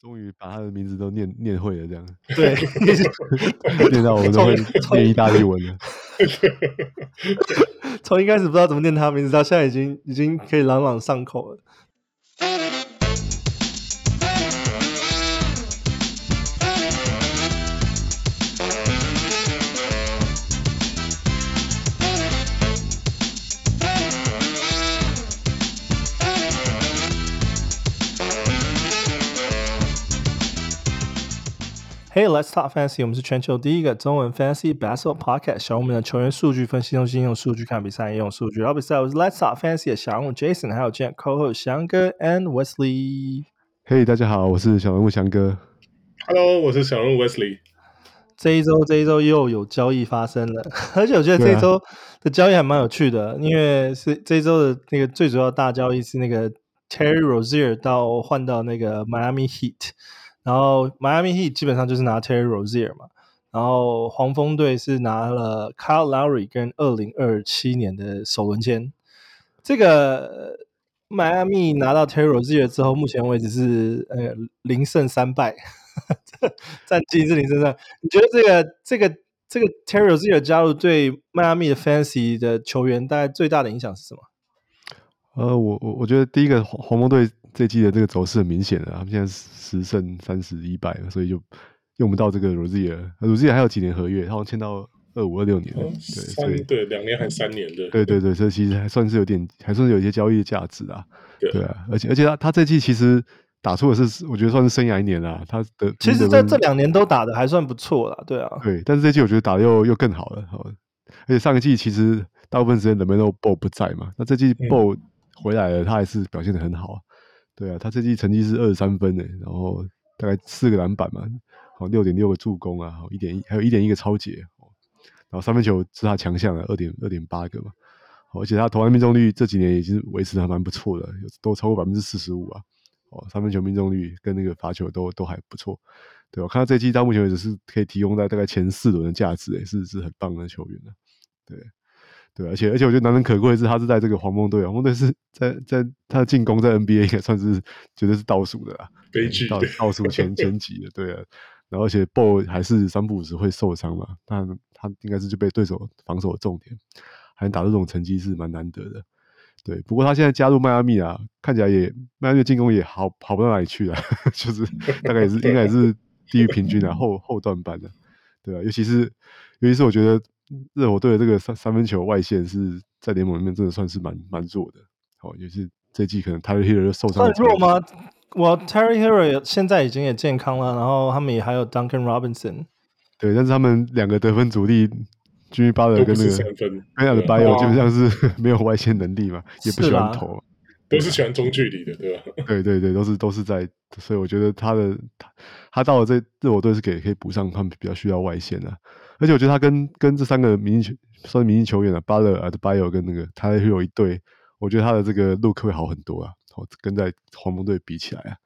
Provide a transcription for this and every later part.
终于把他的名字都念念会了，这样 对，念到我们都会 念意大利文了。从一开始不知道怎么念他的名字，到现在已经已经可以朗朗上口了。Hey, let's talk fantasy。我们是全球第一个中文 fantasy basketball podcast。小人物们的球员数据分析中心，用数据看比赛，用数据聊比赛。我是 Let's talk fantasy 的小人物 Jason，还有今天 co-host 翔哥 and Wesley。Hey，大家好，我是小人物翔哥。Hello，我是小人物 Wesley。这一周，这一周又有交易发生了，而且我觉得这一周的交易还蛮有趣的，啊、因为是这一周的那个最主要大交易是那个 Terry Rozier 到换到那个 Miami Heat。然后，Miami Heat 基本上就是拿 Terry Rozier 嘛，然后黄蜂队是拿了 Kyle Lowry 跟二零二七年的首轮签。这个 Miami 拿到 Terry Rozier 之后，目前为止是呃零胜三败，战绩是零胜三。你觉得这个这个这个 Terry Rozier 加入对迈阿密的 Fancy 的球员，大概最大的影响是什么？呃，我我我觉得第一个黄黄蜂队。这季的这个走势很明显的，他们现在十胜三十一败，所以就用不到这个 Rozier。Rozier 还有几年合约，他好像签到二五二六年，对，所以对两年还三年的，对对对，所以其实还算是有点，还算是有一些交易的价值啊。对啊，而且而且他他这季其实打出的是，我觉得算是生涯一年啊。他的其实在这两年都打的还算不错啦，对啊，对，但是这季我觉得打的又又更好了，好而且上一季其实大部分时间 LaMelo Ball 不在嘛，那这季 Ball 回来了，他还是表现的很好。对啊，他这季成绩是二十三分诶，然后大概四个篮板嘛，好六点六个助攻啊，好一点一还有一点一个抄截，然后三分球是他强项的二点二点八个嘛，而且他投篮命中率这几年已经维持的还蛮不错的，有都超过百分之四十五啊，哦三分球命中率跟那个罚球都都还不错，对，我看到这季到目前为止是可以提供在大概前四轮的价值诶，是是很棒的球员的，对。对，而且而且我觉得难能可贵的是，他是在这个黄蜂队，黄蜂队是在在他的进攻在 NBA 应该算是绝对是倒数的啦，悲剧倒倒数前前几的，对啊。然后而且 Ball 还是三不五时会受伤嘛，但他应该是就被对手防守的重点，还能打出这种成绩是蛮难得的。对，不过他现在加入迈阿密啊，看起来也迈阿密进攻也好好不到哪里去啊，就是大概也是 应该也是低于平均的后后段班的，对啊，尤其是尤其是我觉得。热火队的这个三三分球外线是在联盟里面真的算是蛮蛮弱的，好，也是这季可能 Terry Herro 受伤。算弱吗？我 Tyler Herro 现在已经也健康了，然后他们也还有 Duncan Robinson。对，但是他们两个得分主力，Jimmy Butler 跟那个 Adebayo 基本上是 没有外线能力嘛，也不喜欢投，都是喜欢中距离的，对吧？对对对，都是都是在，所以我觉得他的他他到了这热火队是给可以补上他们比较需要外线的、啊。而且我觉得他跟跟这三个明星球算明星球员啊，巴勒、阿德巴约跟那个他会有一对，我觉得他的这个 look 会好很多啊。哦，跟在黄蜂队比起来啊，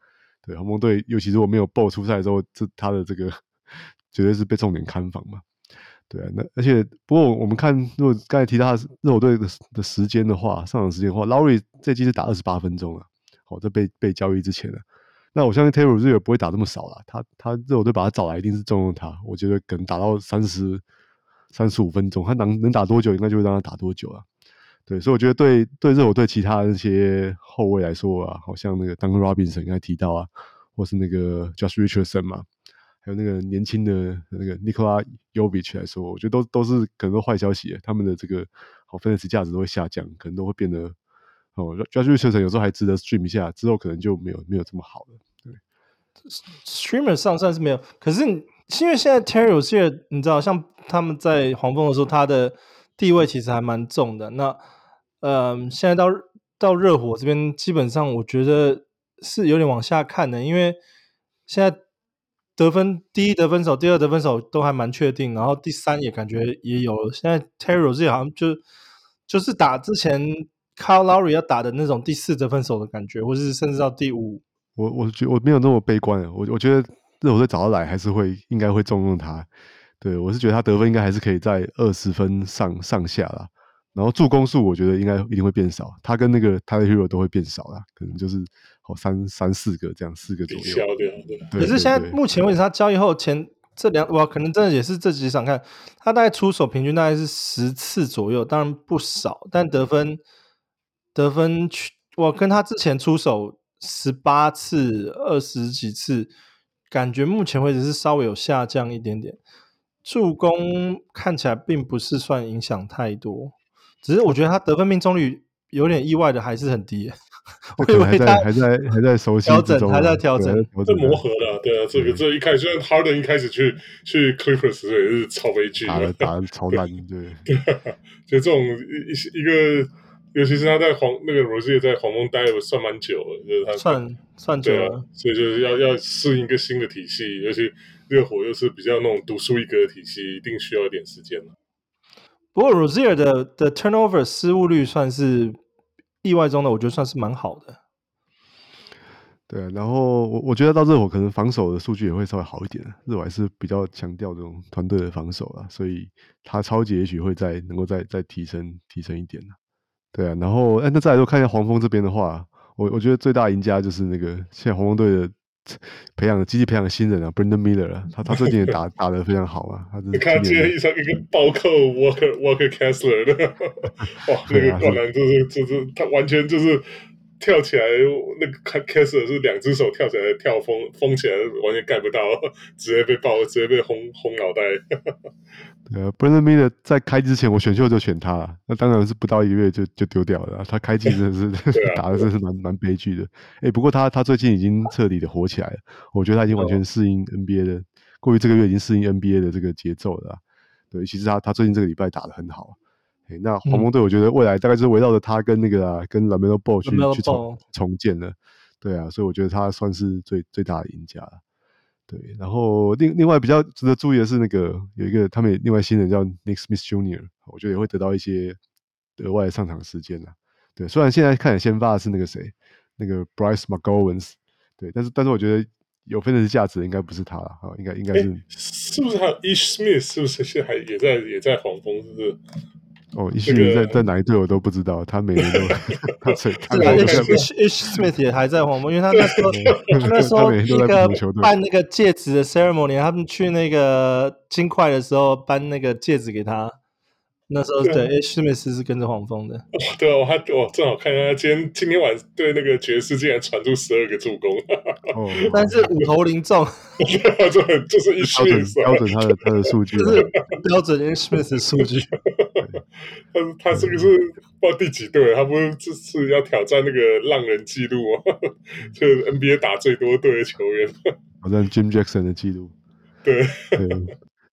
对黄蜂队，尤其是我没有爆出赛之后，这他的这个 绝对是被重点看防嘛。对啊，那而且不过我们看，如果刚才提到热火队的的时间的话，上场时间的话，Lowry 这季是打二十八分钟了。好，在被被交易之前呢。那我相信 Terry Rozier 不会打这么少了，他他热火队把他找来一定是重用他，我觉得可能打到三十三十五分钟，他能能打多久，应该就会让他打多久啊。对，所以我觉得对对热火队其他那些后卫来说啊，好像那个 Duncan Robinson 刚才提到啊，或是那个 Josh Richardson 嘛，还有那个年轻的那个 Nikola Jovic 来说，我觉得都都是可能都坏消息，他们的这个好分析价值都会下降，可能都会变得。哦，Josh Richardson 有时候还值得 stream 一下，之后可能就没有没有这么好了。对，streamer 上算是没有，可是因为现在 Terry Rozier 你知道，像他们在黄蜂的时候，他的地位其实还蛮重的。那，嗯、呃，现在到到热火这边，基本上我觉得是有点往下看的，因为现在得分第一得分手、第二得分手都还蛮确定，然后第三也感觉也有。现在 Terry Rozier 好像就就是打之前。Kyle Lowry 要打的那种第四得分手的感觉，或是甚至到第五，我我觉我没有那么悲观，我我觉得热火队找他来还是会应该会重用他。对，我是觉得他得分应该还是可以在二十分上上下啦。然后助攻数我觉得应该一定会变少，他跟那个 Tyler Herro 都会变少啦，可能就是好三三四个这样，四个左右。可是现在目前为止，他交易后前这两哇，可能真的也是这几场看，他大概出手平均大概是十次左右，当然不少，但得分得分我跟他之前出手十八次、二十几次，感觉目前为止是稍微有下降一点点。助攻看起来并不是算影响太多，只是我觉得他得分命中率有点意外的还是很低。我以为他还在还在熟悉调整，还在调整，这磨合的，对啊，这个这一开始，虽然 Harden 一开始去去 Clippers 也是超悲剧，打打 超烂，对对，就这种一一个，尤其是他在黄那个 Rozier 在黄蜂待了算蛮久了，就是他算算久了，所以就是要要适应一个新的体系，尤其热火又是比较那种独树一格的体系，一定需要一点时间。不过 Rozier 的的 turnover 失误率算是。意外中的，我觉得算是蛮好的。对，然后我我觉得到热火可能防守的数据也会稍微好一点。热火还是比较强调这种团队的防守啊，所以他超级也许会再能够再再提升提升一点。对啊，然后哎，那再来说看一下黄蜂这边的话，我我觉得最大赢家就是那个现在黄蜂队的。培养的积极培养的新人啊，Brandon Miller 啊，他他最近也打 打得非常好啊。他你看今天一场一个暴扣 Walker Walker Kessler 的，哇，那个灌篮就是就是他完全就是跳起来，那个 Kessler 是两只手跳起来跳封封起来，完全盖不到，直接被爆，直接被轰轰脑袋。呃、uh,，Brandon Miller 在开之前我选秀就选他了，那当然是不到一个月就就丢掉了。他开季真的是、啊、打的真是蛮蛮悲剧的。哎、欸，不过他他最近已经彻底的火起来了，我觉得他已经完全适应 NBA 的，过去这个月已经适应 NBA 的这个节奏了。对，其实他他最近这个礼拜打的很好。欸、那黄蜂队我觉得未来大概就是围绕着他跟那个啊跟 LaMelo Ball 去去重重建了。对啊，所以我觉得他算是最最大的赢家了。对，然后另另外比较值得注意的是，那个有一个他们另外新人叫 Nick Smith Jr.，我觉得也会得到一些额外的上场时间呐。对，虽然现在看先发的是那个谁，那个 Bryce McGowans，对，但是但是我觉得有分的是价值应该不是他了，啊，应该应该是是不是还有 Ish Smith？是不是现在还也在也在黄蜂？是不是？哦，一迅在在哪一队我都不知道，他每年都 他最他那个 Ish Ish Smith 也还在黄蜂，因为他那时候他那时候那个办那个戒指的 ceremony，他们去那个金块的时候颁那个戒指给他。那时候对，Ish Smith 是跟着黄蜂的。对啊，我还我正好看到他今天今天晚对那个爵士竟然传出十二个助攻，哦，但是五投零中，这很就是 Ish Smith 标准他的他的数据，就是标准 Ish Smith 的数据。他他这个是不知道第几队，他不是这次要挑战那个浪人记录吗？就是 NBA 打最多队的球员，挑战 Jim Jackson 的记录。对。对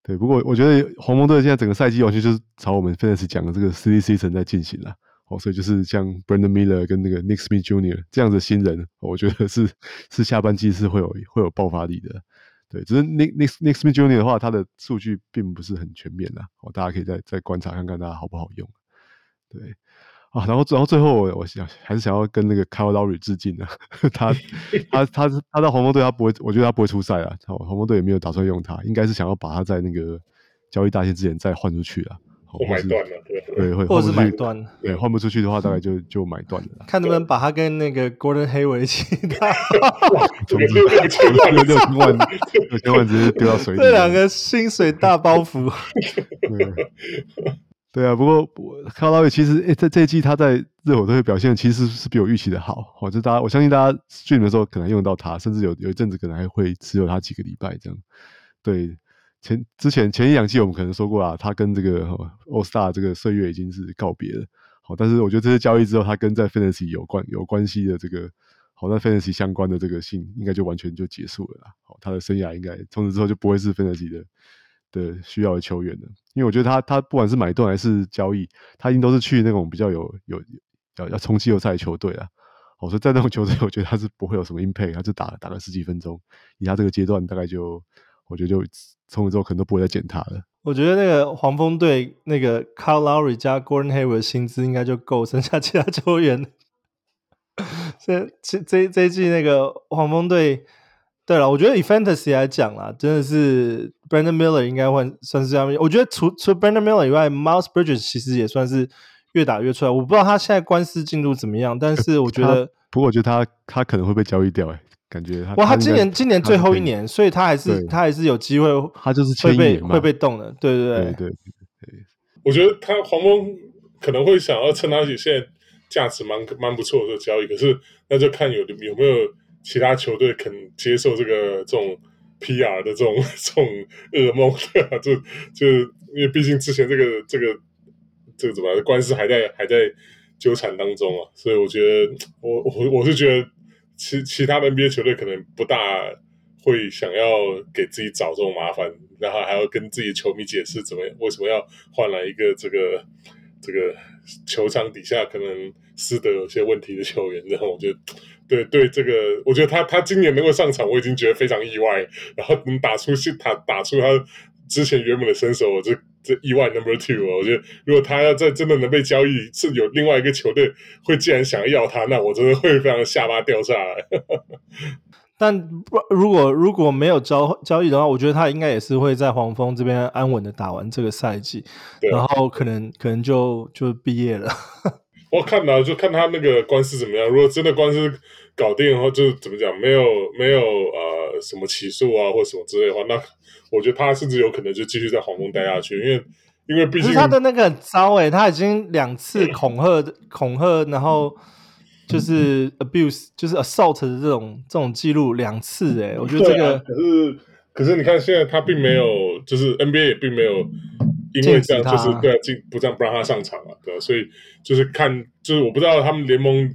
对，不过我觉得黄蜂队现在整个赛季完全就是朝我们 FANS 讲的这个 C D C 层在进行了，哦，所以就是像 Brandon Miller 跟那个 Nick Smith Jr. 这样的新人，我觉得是是下半季是会有会有爆发力的。对，只是 Nick Nick Nick Smith Jr. 的话，他的数据并不是很全面啦，哦，大家可以再再观察看看他好不好用。对。啊，然后，然后最后我，我想还是想要跟那个 Kyle Lowry 致敬的，他，他，他，他到黄蜂队，他不会，我觉得他不会出赛啊。黄蜂队也没有打算用他，应该是想要把他在那个交易大限之前再换出去啊。或买断了，对，对，会或者是买断，对，换不出去的话，大概就就买断了。看能不能把他跟那个 Gordon Hayward 一起 打，总之六千万，六千万，六千万直接丢到水里。这两个薪水大包袱。对啊，不过卡拉维其实诶，在这一季他在热火队表现其实是比我预期的好。哦，就大家我相信大家训练的时候可能用到他，甚至有有一阵子可能还会持有他几个礼拜这样。对，前之前前一两季我们可能说过啊，他跟这个 All Star 这个岁月已经是告别了。好，但是我觉得这些交易之后，他跟在 Fantasy 有关有关系的这个好在 Fantasy 相关的这个信，应该就完全就结束了啦。好，他的生涯应该从此之后就不会是 Fantasy 的。的需要的球员的，因为我觉得他他不管是买断还是交易，他一定都是去那种比较有有要要冲季后赛的球队啊。我说在那种球队，我觉得他是不会有什么 impact，他就打打个十几分钟，以他这个阶段，大概就我觉得就从了之后可能都不会再捡他了。我觉得那个黄蜂队那个 Carl Lowry 加 Gordon Hayward 的薪资应该就够，剩下其他球员。这这这这一季那个黄蜂队。对了，我觉得以 Fantasy 来讲啦，真的是 Brandon Miller 应该会算是这样。我觉得除除 Brandon Miller 以外，Miles Bridges 其实也算是越打越出来。我不知道他现在官司进度怎么样，但是我觉得，不过我觉得他他可能会被交易掉，哎，感觉他。哇，他今年今年最后一年，所以他还是他还是有机会，他就是会被会被动的，对对对对对。我觉得他黄蜂可能会想要趁他现在价值蛮蛮不错的交易，可是那就看有有没有其他球队肯接受这个这种。P.R. 的这种这种噩梦，对吧？就就因为毕竟之前这个这个这个怎么官司还在还在纠缠当中啊，所以我觉得我我我是觉得其其他的 NBA 球队可能不大会想要给自己找这种麻烦，然后还要跟自己球迷解释怎么为什么要换来一个这个这个球场底下可能私德有些问题的球员，然后我觉得。对对，这个我觉得他他今年能够上场，我已经觉得非常意外。然后能打出去，他打出他之前原本的身手，我这这意外 number two 啊！我觉得如果他要再真的能被交易，是有另外一个球队会既然想要他，那我真的会非常下巴掉下来。但不如果如果没有交交易的话，我觉得他应该也是会在黄蜂这边安稳的打完这个赛季，对然后可能可能就就毕业了。我看到就看他那个官司怎么样。如果真的官司搞定的话，就怎么讲，没有没有呃什么起诉啊或什么之类的话，那我觉得他甚至有可能就继续在黄蜂待下去，因为因为毕竟他的那个很糟诶，他已经两次恐吓恐吓，然后就是 abuse 就是 assault 的这种这种记录两次诶，我觉得这个、啊、可是可是你看现在他并没有，嗯、就是 NBA 也并没有。因为这样就是对啊，进不这样不让他上场啊，对，所以就是看，就是我不知道他们联盟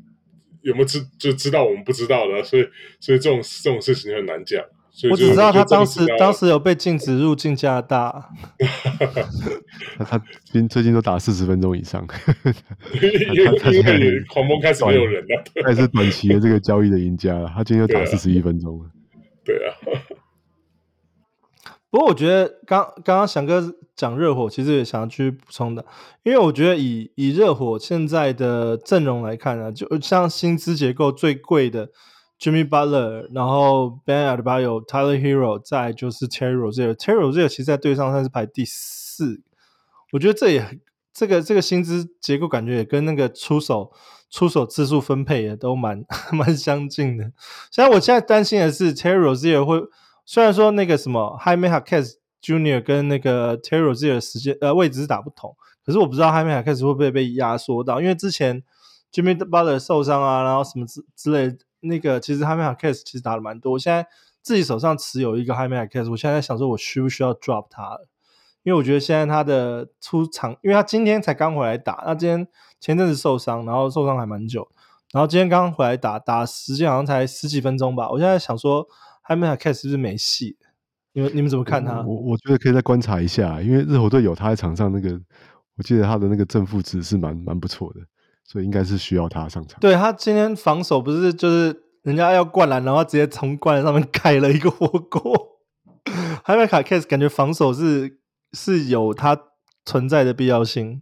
有没有知就知道我们不知道的，所以所以这种这种事情很难讲。所以我只知道他当时当时有被禁止入境加拿大。他 他最最近都打四十分钟以上，因为他因为黄蜂开始没有人了，他也是短期的这个交易的赢家了。他今天又打四十一分钟了，对啊。不过我觉得刚刚刚翔哥讲热火，其实也想要去补充的，因为我觉得以以热火现在的阵容来看呢、啊，就像薪资结构最贵的 Jimmy Butler，然后 Bam Adebayo、Tyler Hero，再就是 Terry Rozier，Terry Rozier 其实在队上算是排第四，我觉得这也这个这个薪资结构感觉也跟那个出手出手次数分配也都蛮 蛮相近的。现在我现在担心的是 Terry Rozier 会。虽然说那个什么 Jaime Jaquez Junior 跟那个 Terry 自己的时间呃位置是打不同，可是我不知道 Jaime Jaquez 会不会被压缩到，因为之前 Jimmy Butler 受伤啊，然后什么之之类的，那个其实 Jaime case 其实打的蛮多。我现在自己手上持有一个 Jaime case，我现在在想说我需不需要 drop 他，因为我觉得现在他的出场，因为他今天才刚回来打，那今天前阵子受伤，然后受伤还蛮久，然后今天刚回来打，打时间好像才十几分钟吧，我现在想说。Hamill case 是不是没戏？你们你们怎么看他？我我觉得可以再观察一下，因为热火队有他在场上，那个我记得他的那个正负值是蛮蛮不错的，所以应该是需要他上场。对，他今天防守不是就是人家要灌篮，然后直接从灌篮上面 盖了一个火锅。还没卡 case，感觉防守是是有他存在的必要性。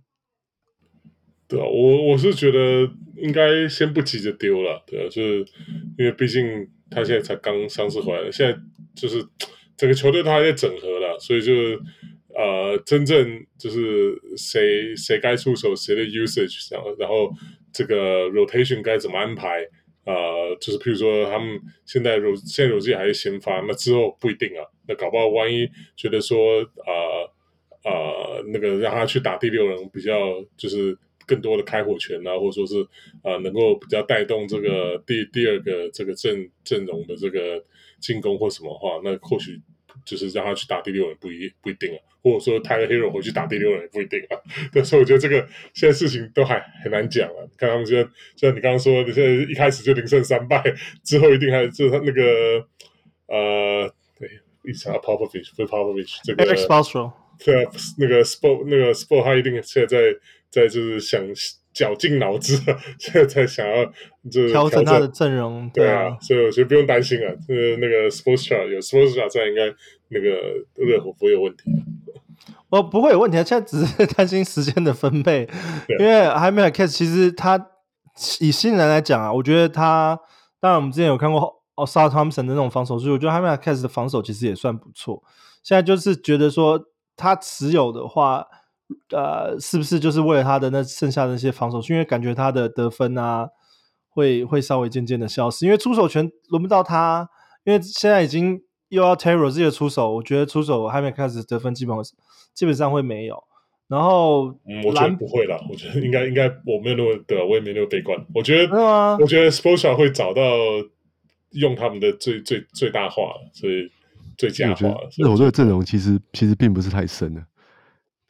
对啊，我我是觉得应该先不急着丢了，对啊，就是因为毕竟。他现在才刚伤势回来，现在就是整个球队都还在整合了，所以就是呃，真正就是谁谁该出手，谁的 usage 这样，然后这个 rotation 该怎么安排啊、呃？就是譬如说他们现在 ro 现在 Rozier 还是先发，那之后不一定啊。那搞不好万一觉得说啊啊、那个让他去打第六人比较就是。更多的开火权啊，或者说是啊、呃，能够比较带动这个第第二个这个阵阵容的这个进攻或什么话，那或许就是让他去打第六人不一不一定啊，或者说 Tyler Herro 回去打第六人也不一定啊。对，所以我觉得这个现在事情都还很难讲啊。看他们现在，像你刚刚说的，现在一开始就零胜三败，之后一定还就是他那个呃，对，一场 Popovich 不是 Popovich 这个 Erik Spoelstra 对啊，那个 Spo 那个 Spo 他一定现在在。在就是想绞尽脑汁，现在才想要就是调整他的阵容，对啊，对啊，所以我觉得不用担心啊。就是那个 Sportstra 有 Sportstra 在，应该那个热火不会有问题。我不会有问题啊，现在只是担心时间的分配，因为 Jaime Jaquez 其实他以新人来讲啊，我觉得他当然我们之前有看过 Ausar Thompson 的那种防守，所以我觉得 Jaime Jaquez 的防守其实也算不错。现在就是觉得说他持有的话。呃，是不是就是为了他的那剩下的那些防守？因为感觉他的得分啊，会会稍微渐渐的消失，因为出手权轮不到他，因为现在已经又要 Terry Rozier 出手，我觉得出手还没开始得分，基本上基本上会没有。然后，嗯，我觉得不会啦，我觉得应该应该我没有那么对，我也没那么悲观。我觉得，我觉得 Spoelstra 会找到用他们的最最最大化，所以最佳化。热火队的阵容其实其实并不是太深的。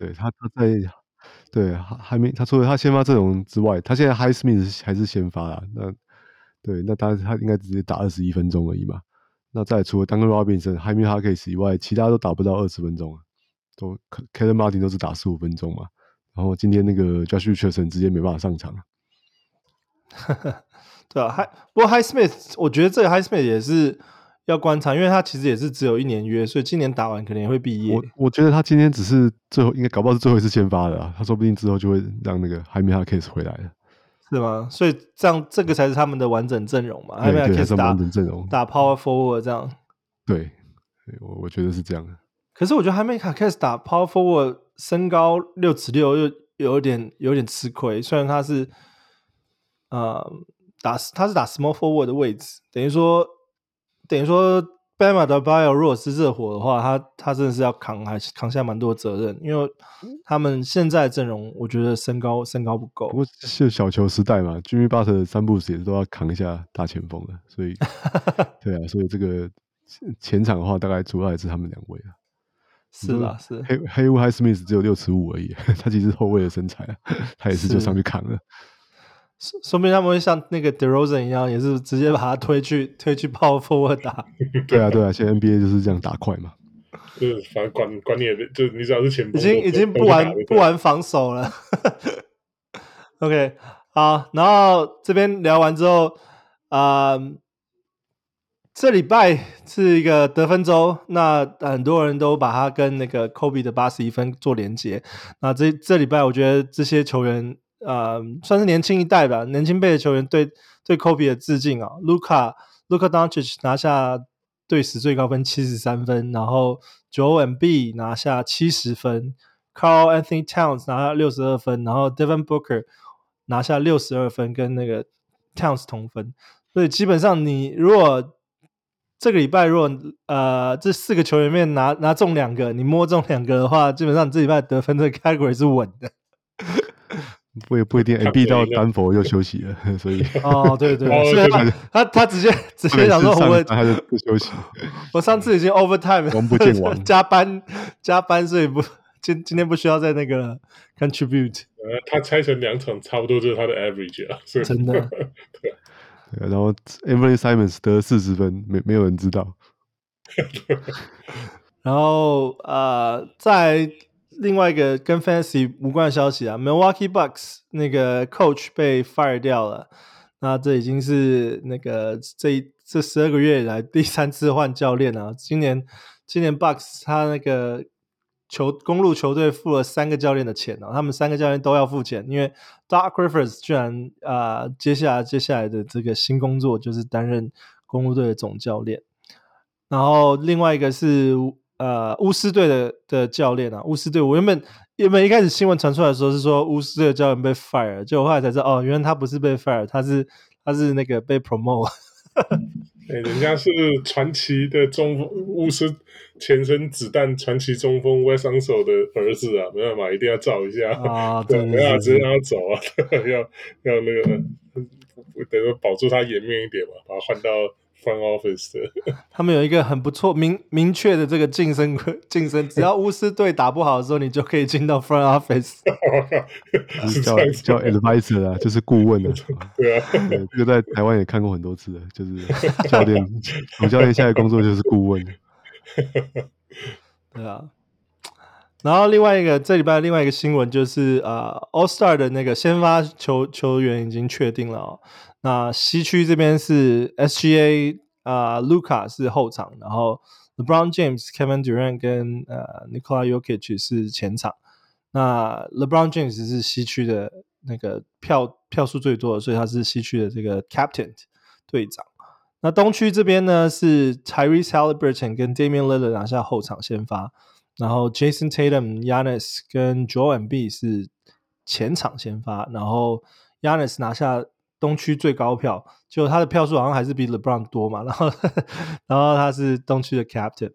对他他在对还没他除了他先发阵容之外，他现在 Highsmith 还是先发啦。那对那他他应该直接打二十一分钟而已嘛。那再除了 Duncan Robinson、Jaime Jaquez 以外，其他都打不到二十分钟啊。都 Caleb Martin 都是打十五分钟嘛，然后今天那个 Josh Richardson 直接没办法上场。对啊，还不过 Highsmith，我觉得这个 Highsmith 也是要观察，因为他其实也是只有一年约，所以今年打完可能也会毕业。我我觉得他今天只是最后，应该搞不好是最后一次先发的啊，他说不定之后就会让那个 Jaime Jaquez 回来了，是吗？所以这样这个才是他们的完整阵容嘛？Jaime Jaquez 打完整阵容打 Power Forward 这样。对，我我觉得是这样的。可是我觉得 Jaime Jaquez 打 Power Forward，身高六尺六，又有点有点吃亏。虽然他是，呃，打他是打 Small Forward 的位置，等于说等于说 Bam Adebayo 如果是热火的话，他他真的是要扛，还是扛下蛮多责任。因为他们现在阵容，我觉得身高身高不够。不过是小球时代嘛，Jimmy Butler 三步时也都要扛一下大前锋的，所以 对啊，所以这个前场的话，大概主要还是他们两位啊。是啦，是黑黑乌 Highsmith 只有六尺五而已，他其实后卫的身材啊，他也是就上去扛了。说说明他们会像那个 DeRozan 一样，也是直接把他推去 推去 Power Forward 打。对啊，对啊，现在 NBA 就是这样打快嘛。就是反正管管你也，就你只要是前锋，已经已经不玩不玩防守了。OK，好，然后这边聊完之后，啊、呃。这礼拜是一个得分周，那很多人都把它跟那个 Kobe 的八十一分做连接。那这这礼拜，我觉得这些球员，呃，算是年轻一代吧，年轻辈的球员对对 Kobe 的致敬啊。Luka Luka Doncic 拿下队史最高分七十三分，然后 Joel Embiid 拿下七十分，Karl Anthony Towns 拿下六十二分，然后 Devin Booker 拿下六十二分，跟那个 Towns 同分。所以基本上，你如果这个礼拜，如果呃这四个球员面拿拿中两个，你摸中两个的话，基本上你这礼拜得分这个 category 是稳的。不也不一定，AB 到丹佛又休息了，所以 哦对对，所以他他，直接直接想说我他就不休息。我上次已经 overtime 王不见王 加班加班，所以不今今天不需要在那个 contribute。呃，他拆成两场，差不多就是他的 average 啊，真的。对。然后 Anthony Simons 得四十分，没没有人知道。然后呃，在另外一个跟 Fantasy 无关的消息啊，Milwaukee Bucks 那个 Coach 被 fire 掉了。那这已经是那个这这十二个月以来第三次换教练了啊。今年今年 Bucks 他那个。球公路球队付了三个教练的钱哦，他们三个教练都要付钱，因为 Doc Rivers 居然啊、接下来接下来的这个新工作就是担任公路队的总教练。然后另外一个是呃巫师队的的教练啊，巫师队我原本原本一开始新闻传出来的时候是说巫师队的教练被 fire，结果后来才知道哦，原来他不是被 fire，他是他是那个被 promote。哎、欸，人家是传奇的中锋，巫师前身子弹传奇中锋 Wes Unseld 的儿子啊，没办法，一定要照一下啊，对，没办法，直接让他走啊，要要那个等于保住他颜面一点嘛，把他换到。Front office 的，他们有一个很不错、明明确的这个晋升晋升，只要巫师队打不好的时候，你就可以进到 Front office，叫叫 advisor 啊，就是顾问 的。对啊，这个在台湾也看过很多次了，就是教练，总教练现在工作就是顾问。对啊，然后另外一个这礼拜另外一个新闻就是啊、uh,，All Star 的那个先发球球员已经确定了哦。那西区这边是 SGA 啊、，Luca 是后场，然后 LeBron James、Kevin Durant 跟呃 Nikola Jokic 是前场。那 LeBron James 是西区的那个票票数最多的，所以他是西区的这个 Captain 队长。那东区这边呢是 Tyrese Haliburton 跟 Damian Lillard 拿下后场先发。然后 Jason Tatum，Yannis 跟 Joel e m b 是前场先发，然后 Yannis 拿下东区最高票，就他的票数好像还是比 LeBron 多嘛，然后然后他是东区的 Captain。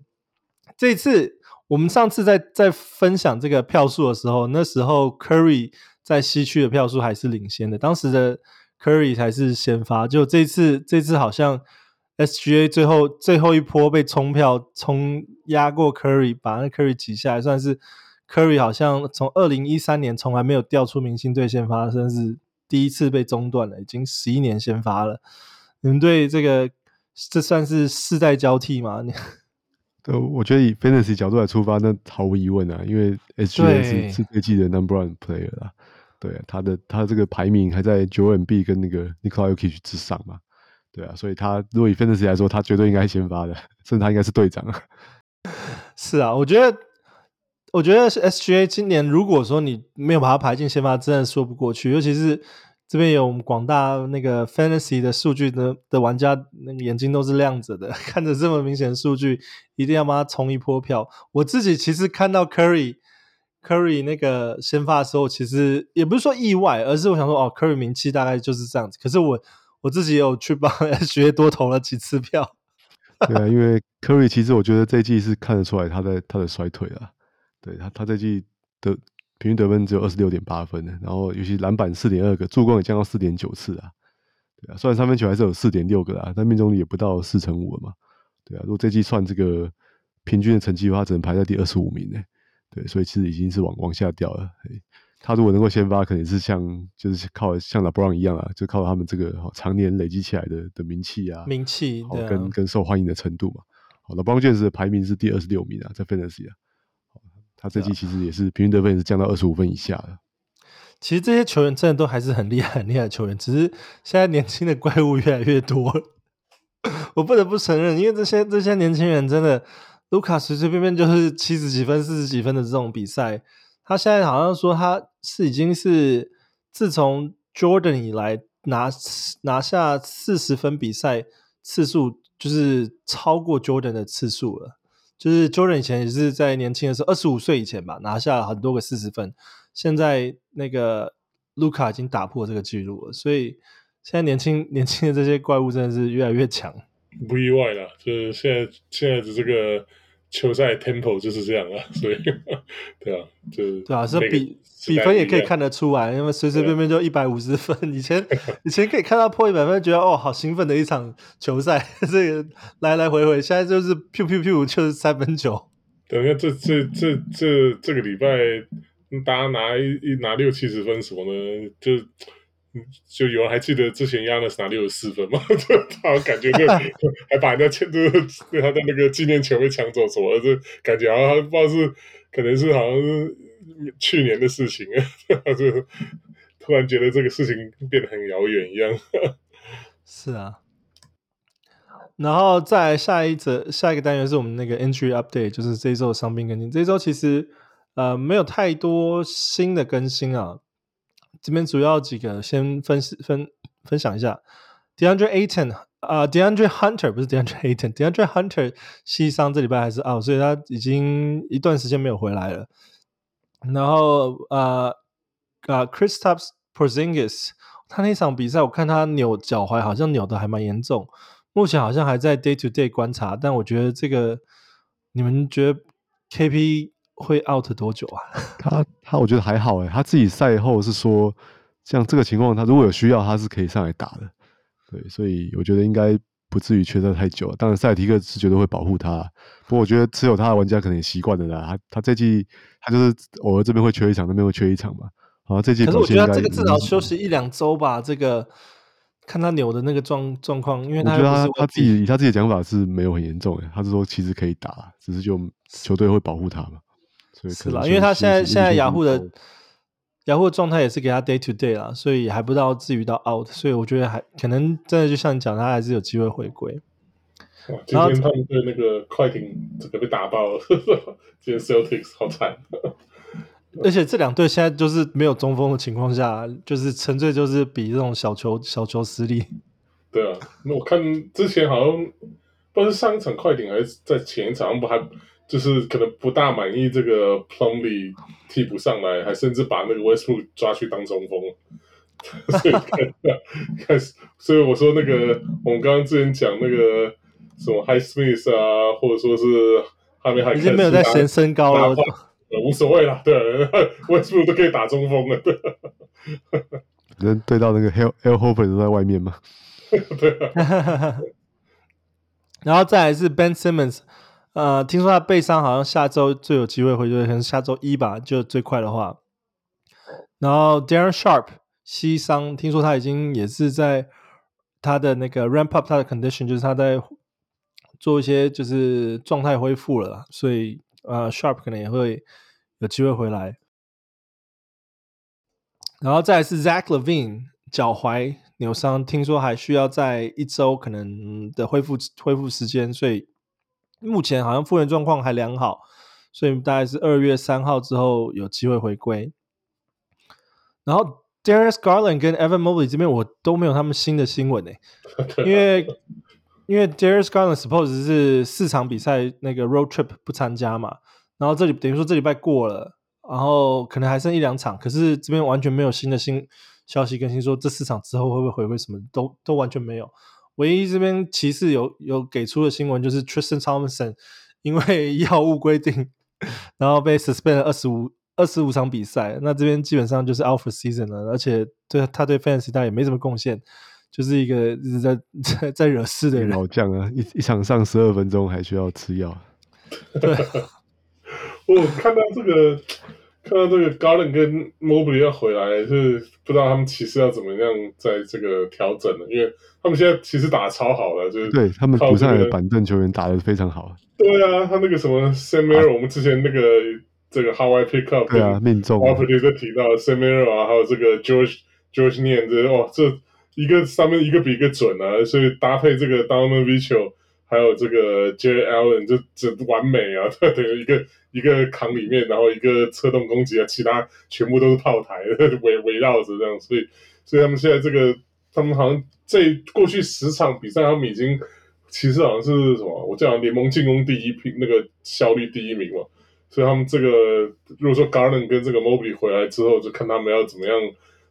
这次我们上次在在分享这个票数的时候，那时候 Curry 在西区的票数还是领先的，当时的 Curry 才是先发，就这次这次好像。SGA 最后最后一波被冲票冲压过 Curry，把那 Curry 挤下来，算是 Curry 好像从二零一三年从来没有调出明星队先发，算是第一次被中断了，已经十一年先发了。你们对这个这算是世代交替吗？对，我觉得以 Fantasy 角度来出发，那毫无疑问啊，因为 SGA 是是这季的 Number One Player 啦，对啊，他的他这个排名还在 Joel Embiid 跟那个 Nikola Jokic 之上嘛。对啊，所以他如果以 Fantasy 来说，他绝对应该先发的，甚至他应该是队长。是啊，我觉得，我觉得是 SGA 今年如果说你没有把他排进先发，真的说不过去。尤其是这边有我们广大那个 Fantasy 的数据的的玩家，那个眼睛都是亮着的，看着这么明显的数据，一定要帮他冲一波票。我自己其实看到 Curry Curry 那个先发的时候，其实也不是说意外，而是我想说，哦，Curry 名气大概就是这样子。可是我。我自己有去帮 SGA 多投了几次票。对啊，因为 Curry 其实我觉得这一季是看得出来他在他的衰退啊。对他，他这季的平均得分只有二十六点八分，然后尤其篮板四点二个，助攻也降到四点九次啊。对啊，虽然三分球还是有四点六个啊，但命中率也不到四成五了嘛。对啊，如果这季算这个平均的成绩的话，只能排在第二十五名呢。对，所以其实已经是往往下掉了。他如果能够先发，肯定是像就是靠像 LeBron 一样啊，就靠他们这个常年累积起来的的名气啊，名气对、啊、跟跟受欢迎的程度嘛。好，LeBron James 的排名是第二十六名啊，在 Fantasy 啊，他这季其实也是平均得分也是降到二十五分以下了。其实这些球员真的都还是很厉害很厉害的球员，只是现在年轻的怪物越来越多。我不得不承认，因为这些这些年轻人真的，卢卡随随便便就是七十几分、四十几分的这种比赛。他现在好像说他是已经是自从 Jordan 以来拿拿下四十分比赛次数，就是超过 Jordan 的次数了。就是 Jordan 以前也是在年轻的时候，二十五岁以前吧，拿下很多个四十分。现在那个卢卡已经打破这个记录了，所以现在年轻 年轻的这些怪物真的是越来越强。不意外了，就是现在现在的这个。球赛 tempo 就是这样啊，所以 对啊，就是对啊，是比比分也可以看得出来，因为随随便便就一百五十分。以 前以前可以看到破一百分，觉得哦，好兴奋的一场球赛。这个来来回回，现在就是 piu 就是三分球。等下这这这这这个礼拜，大家拿一一拿六七十分什么呢？就。就有人还记得之前 Giannis 拿六十四分吗？就 他感觉就还把人家签，就是他的那个纪念球被抢走什么，就感觉好像不知道是可能是好像是去年的事情啊，就突然觉得这个事情变得很遥远一样。是啊，然后再下一则下一个单元是我们那个 Injury Update，就是这一周的伤病更新。这一周其实呃没有太多新的更新啊。这边主要几个先分析分分享一下，DeAndre Ayton 啊，DeAndre Hunter 不是 DeAndre Ayton，DeAndre Hunter 膝伤这礼拜还是 out，所以他已经一段时间没有回来了。然后啊啊，Kristaps Porzingis 他那场比赛我看他扭脚踝好像扭的还蛮严重，目前好像还在 day to day 观察，但我觉得这个你们觉得 KP？会 out 多久啊？他他我觉得还好诶，他自己赛后是说，像这个情况，他如果有需要，他是可以上来打的。对，所以我觉得应该不至于缺赛太久。当然，塞尔提克是绝对会保护他。不过，我觉得持有他的玩家可能也习惯了啦。他他这季他就是偶尔这边会缺一场，那边会缺一场嘛。好，这季可是我觉得这个至少休息一两周吧。这个看他扭的那个状状况，因为他觉得他他自己以他自己的讲法是没有很严重的，他是说其实可以打，只是就球队会保护他嘛。是啦，因为他现在现在雅虎的雅虎的状态也是给他 day to day 啦，所以还不到至于到 out，所以我觉得还可能真的就像你讲，他还是有机会回归。今天他们对那个快艇这个被打爆了，今天 Celtics 好惨。而且这两队现在就是没有中锋的情况下，就是纯粹就是比这种小球小球实力。对啊，那我看之前好像不知道是上一场快艇还是在前一场不还。就是可能不大满意这个 Plumlee 替补上来，还甚至把那个 Westbrook 抓去当中锋。所以开始，所以我说那个我们刚刚之前讲那个什么 Highsmith 啊，或者说是他们还已经没有在嫌身高了，无所谓了。对，Westbrook 都可以打中锋了。对，能对到那个 Al Al Horford 都在外面吗？对啊。然后再来是 Ben Simmons，呃，听说他背伤好像下周最有机会回归，可能下周一吧，就最快的话。然后 Darren Sharp 膝伤，听说他已经也是在他的那个 ramp up 他的 condition，就是他在做一些就是状态恢复了，所以呃 Sharp 可能也会有机会回来。然后再是 Zach Levine 脚踝。扭伤，听说还需要在一周可能的恢复恢复时间，所以目前好像复原状况还良好，所以大概是二月三号之后有机会回归。然后 Darius Garland 跟 Evan Mobley 这边我都没有他们新的新闻 诶，因为因为 Darius Garland suppose 是四场比赛那个 road trip 不参加嘛，然后这里等于说这礼拜过了，然后可能还剩一两场，可是这边完全没有新的新。消息更新说，这四场之后会不会回归？什么都都完全没有。唯一这边骑士有有给出的新闻就是 Tristan Thompson 因为 药物规定，然后被 suspend 了二十五二十五场比赛。那这边基本上就是 out for season 了，而且对他对 Fantasy 他也没什么贡献，就是一个一直在 在在惹事的人。老将啊，一一场上十二分钟还需要吃药。对，我看到这个。看到这个 Garland 跟 Mobley 要回来，是不知道他们骑士要怎么样在这个调整了，因为他们现在其实打得超好了，就是、这个、对他们补上来的板凳球员打得非常好。对啊，他那个什么 Sam Merrill，、啊、我们之前那个这个 How I Pick Up 对啊命中，我们就提到 Sam Merrill 啊，还有这个 George George Niang 这哦，这一个上面一个比一个准啊，所以搭配这个 Donovan Mitchell 还有这个 J. Allen 就这完美啊，等于一个。一个扛里面，然后一个侧动攻击啊，其他全部都是炮台 围围绕着这样，所以所以他们现在这个，他们好像这过去十场比赛，他们已经其实好像是什么，我叫联盟进攻第一品，那个效率第一名嘛，所以他们这个如果说 Garland 跟这个 Mobley 回来之后，就看他们要怎么样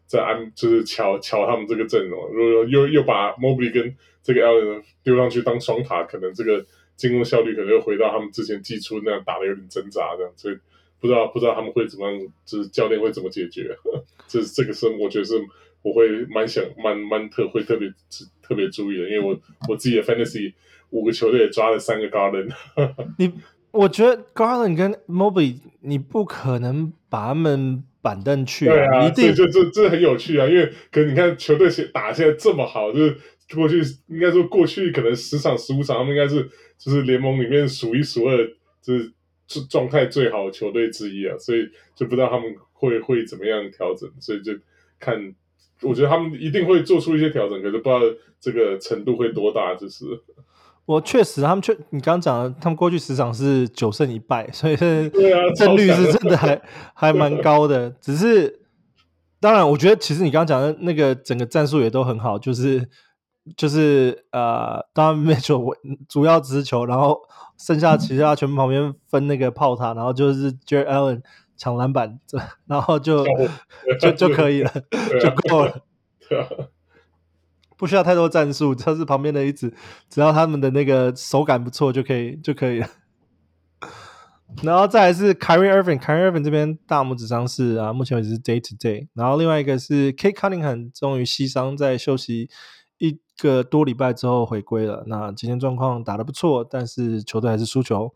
再安，就是瞧瞧他们这个阵容，如果又又把 Mobley 跟这个 Allen 丢上去当双塔，可能这个。进攻效率可能又回到他们之前季初那样打的有点挣扎这样，所以不知道不知道他们会怎么样，就是教练会怎么解决。这这个是我觉得是我会蛮想蛮蛮特会特别特别注意的，因为我我自己的 fantasy 五个球队也抓了三个 Garland。你我觉得 Garland 跟 Mobley 你不可能把他们板凳去，对啊，一定这这这很有趣啊，因为可能你看球队打现在这么好，就是过去应该说过去可能十场十五场他们应该是。就是联盟里面数一数二，就是状态最好的球队之一啊，所以就不知道他们会会怎么样调整，所以就看，我觉得他们一定会做出一些调整，可是不知道这个程度会多大。就是我确实，他们确你刚刚讲的，他们过去十场是九胜一败，所以胜率是真的还 还蛮高的。只是当然，我觉得其实你刚刚讲的那个整个战术也都很好，就是。就是呃，当然 Mitchell 主要持球，然后剩下其他全部旁边分那个炮塔，然后就是 Allen 抢篮板，这然后就就就可以了，就够了，不需要太多战术，就是旁边的一支，只要他们的那个手感不错就可以就可以了。然后再来是 Kyrie Irving，Kyrie Irving 这边大拇指伤势啊，目前为止是 Day to Day。然后另外一个是 Kate Cunningham 终于膝伤在休息。一个多礼拜之后回归了，那今天状况打得不错，但是球队还是输球。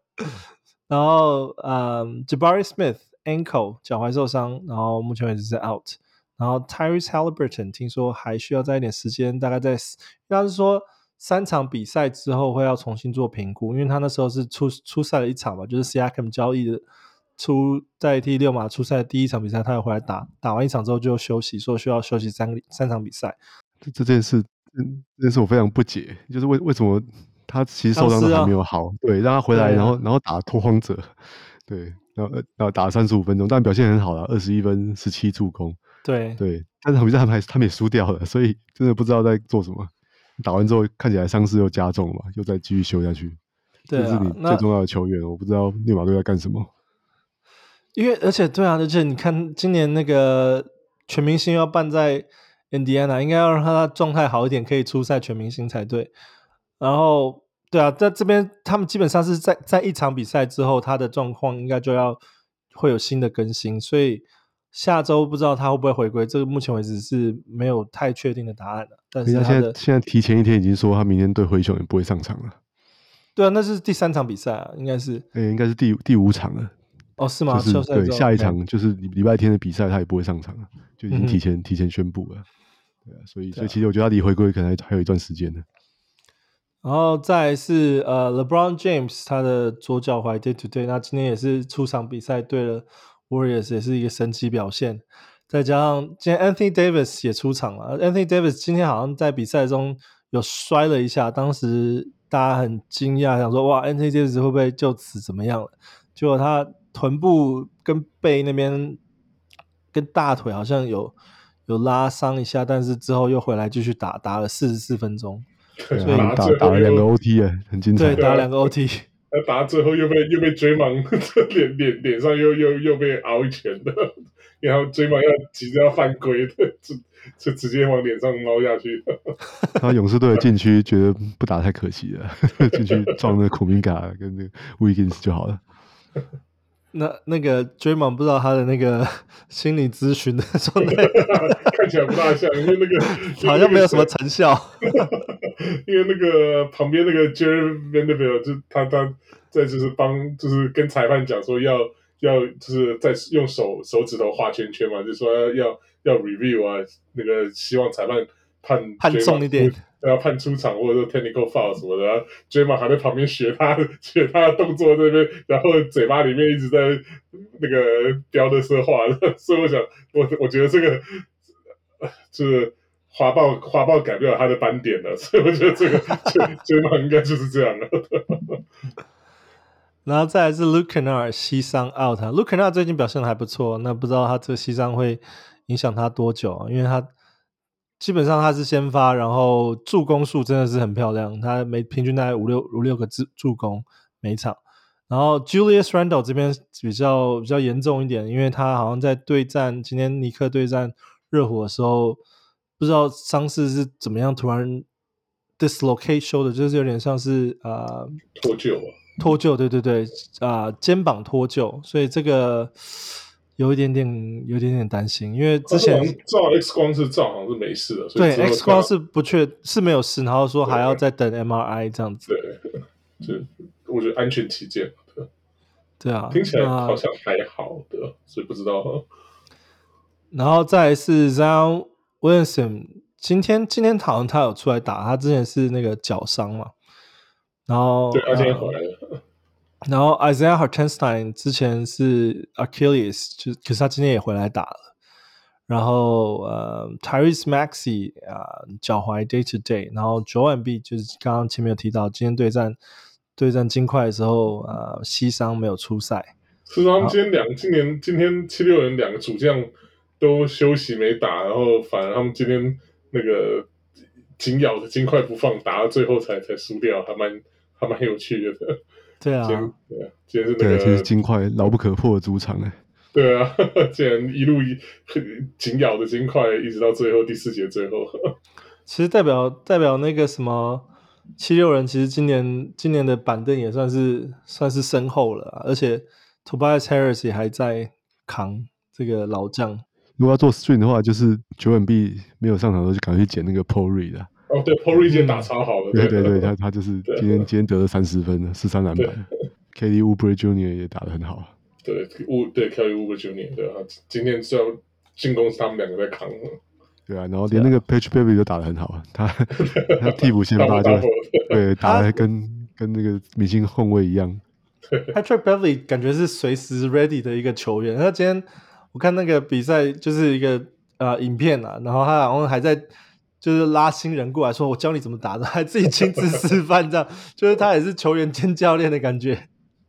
然后，嗯，Jabari Smith ankle 脚踝受伤，然后目前为止是 out。然后 Tyrese Halliburton 听说还需要再一点时间，大概在，要是说三场比赛之后会要重新做评估，因为他那时候是出出赛了一场嘛，就是 Siakam 交易的出代替六马出赛的第一场比赛，他又回来打，打完一场之后就休息，说需要休息三个三场比赛。这这件事，嗯，这件事我非常不解，就是为为什么他其实受伤都还没有好，对，让他回来，然后然后打拓荒者，对，然后然后打三十五分钟，但表现很好了，二十一分十七助攻，对对，但是好像他们还他们也输掉了，所以真的不知道在做什么。打完之后看起来伤势又加重了嘛，又再继续修下去。这是你最重要的球员，我不知道内马队在干什么。因为而且对啊，而且你看今年那个全明星要办在 Indiana，，应该要让他状态好一点，可以出赛全明星才对。然后对啊，在这边他们基本上是在在一场比赛之后，他的状况应该就要会有新的更新，所以下周不知道他会不会回归，这个目前为止是没有太确定的答案的。但是他现在现在提前一天已经说他明天对灰熊也不会上场了。对啊，那是第三场比赛啊，应该是，哎，应该是第第五场了。哦，是吗？就是对，下一场就是礼拜天的比赛，他也不会上场了，就已经提前、嗯、提前宣布了。对啊，所以所以其实我觉得他离回归可能还还有一段时间呢。然后再是呃，LeBron James 他的左脚踝 day to day，那今天也是出场比赛对了 Warriors 也是一个神奇表现。再加上今天 Anthony Davis 也出场了，Anthony Davis 今天好像在比赛中有摔了一下，当时大家很惊讶，想说哇，Anthony Davis 会不会就此怎么样了？结果他。臀部跟背那边跟大腿好像有有拉伤一下，但是之后又回来继续打，打了四十四分钟，所以打打了两个 OT 啊，很精彩。对，打了两个 OT，那打到最后又被又被追忙，脸脸脸上又又又被熬一拳的，然后追盲要急着要犯规的，就就直接往脸上捞下去。然后勇士队的禁区觉得不打太可惜了，进去撞那个孔明嘎跟那个 Wiggins 就好了。那那个 Draymond 不知道他的那个 心理咨询的状态，看起来不大像，因为那个 好像没有什么成效。因为那个旁边那个 Jerry Vanderbilt 就他他在就是帮就是跟裁判讲说要要就是在用手手指头画圈圈嘛，就说要要 review 啊，那个希望裁判判判重一点。要判出场或者说 technical foul 什么的，然后 Draymond 还在旁边学他学他的动作这边，然后嘴巴里面一直在那个叼的说话，所以我想我我觉得这个就是华报华报改不了他的斑点了，所以我觉得这个 j a m a 应该就是这样了。然后再来是 Luke Kennard 膝伤 out，Luke n a r 最近表现的还不错，那不知道他这个膝伤会影响他多久，因为他。基本上他是先发，然后助攻数真的是很漂亮，他每平均大概五六五六个助助攻每场。然后 Julius Randle 这边比较比较严重一点，因为他好像在对战今天尼克对战热火的时候，不知道伤势是怎么样，突然 dislocate shoulder，就是有点像是啊脱臼啊脱臼，对对对啊、呃、肩膀脱臼，所以这个。有一点点，有一点点担心，因为之前照 X 光是照，好像是没事的。对，X 光是不确是没有事，然后说还要再等 MRI 这样子。对，就我觉得安全起见。对啊，听起来好像还好的，所以不知道。然后再来是 Zion Williamson，今天今天好像他有出来打，他之前是那个脚伤嘛，然后对，他今天回来了。然后 Isaiah Hartenstein 之前是 Achilles，就可是他今天也回来打了。然后呃 Tyrese Maxey 啊、呃、脚踝 day to day，然后 Joel Embiid 就是刚刚前面有提到，今天对战对战金块的时候呃膝伤没有出赛。是他们今天两今年今天七六人两个主将都休息没打，然后反而他们今天那个紧咬着金块不放，打到最后才才输掉，还蛮还蛮有趣的。对啊，对啊，今天是那个，对，其实金块牢不可破的主场哎。对啊，竟然一路一紧咬着金块，一直到最后第四节最后。其实代表代表那个什么七六人，其实今年今年的板凳也算是算是深厚了，而且 Tobias Harris 也还在扛这个老将。如果要做 string 的话，就是九稳 B 没有上场的时候，就赶快去捡那个 Paul Reed 的。哦，对，Paul Reed 今天打超好的，对对对，他他就是今天今天得了三十分，十三篮板。Kelly Oubre Jr. 也打得很好。对，乌对 Kelly Oubre Jr. 对啊，今天只要进攻是他们两个在扛。对啊，然后连那个 Patrick Beverley 都打得很好，他 他替补先发就 对打得跟跟那个明星后卫一样。Patrick Beverley 感觉是随时 ready 的一个球员。他今天我看那个比赛就是一个呃影片啊，然后他好像还在。就是拉新人过来说：“我教你怎么打的，还自己亲自示范，这样 就是他也是球员兼教练的感觉。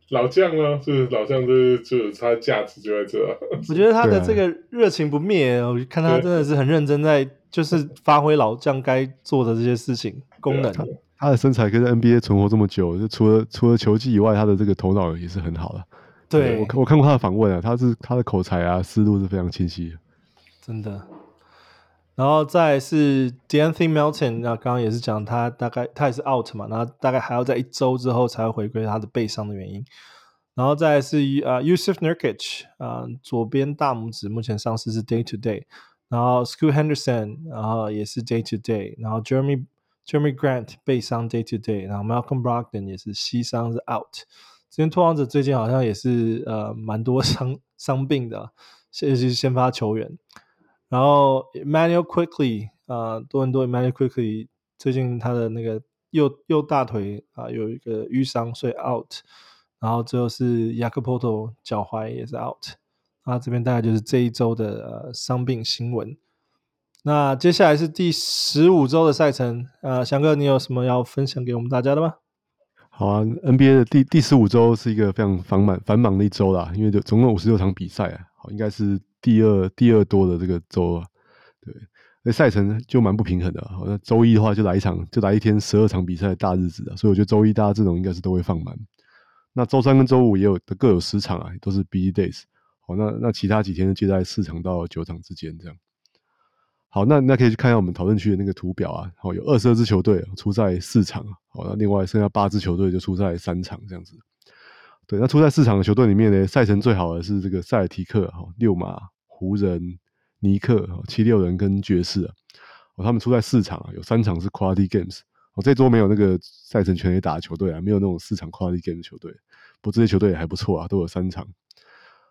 老将啊，就是老将，就是就是他的价值就在这。我觉得他的这个热情不灭，我看他真的是很认真在，就是发挥老将该做的这些事情功能。他他的身材可以在 NBA 存活这么久，就除了除了球技以外，他的这个头脑也是很好的。对，我我看过他的访问啊，他是他的口才啊，思路是非常清晰的，真的。然后再是 d a n t h y Melton，那刚刚也是讲他大概他也是 out 嘛，然后大概还要在一周之后才会回归他的背伤的原因。然后再是啊、uh, Jusuf Nurkic 啊、uh, 左边大拇指目前伤势是 day to day，然后 School Henderson，然后也是 day to day，然后 Jeremy Jeremy Grant 背伤 day to day，然后 Malcolm Brogdon 也是膝伤是 out。今天拓荒者最近好像也是呃蛮多伤伤病的，尤其是先发球员。然后，manual Quickly 啊、多伦多 Immanuel Quickly 最近他的那个右右大腿啊、有一个淤伤，所以 out。然后最后是 Jakopo 脚踝也是 out。那这边大概就是这一周的呃伤病新闻。那接下来是第十五周的赛程，呃，翔哥你有什么要分享给我们大家的吗？好啊，NBA 的第第十五周是一个非常繁忙繁忙的一周啦，因为就总共五十六场比赛啊，好，应该是。第二第二多的这个周啊，对，那赛程就蛮不平衡的。好，那周一的话就来一场，就来一天十二场比赛的大日子啊，所以我觉得周一大家阵容应该是都会放满。那周三跟周五也有各有十场啊，都是 busy days。好，那那其他几天就接在四场到九场之间这样。好，那那可以去看一下我们讨论区的那个图表啊。好，有二十二支球队出赛四场，好，那另外剩下八支球队就出赛三场这样子。对，那出赛四场的球队里面呢，赛程最好的是这个塞尔提克、哈六马、湖人、尼克、七六人跟爵士啊。哦，他们出赛四场啊，有三场是 quality games。哦，这周没有那个赛程全垒打的球队啊，没有那种四场 quality game 的球队。不过这些球队也还不错啊，都有三场。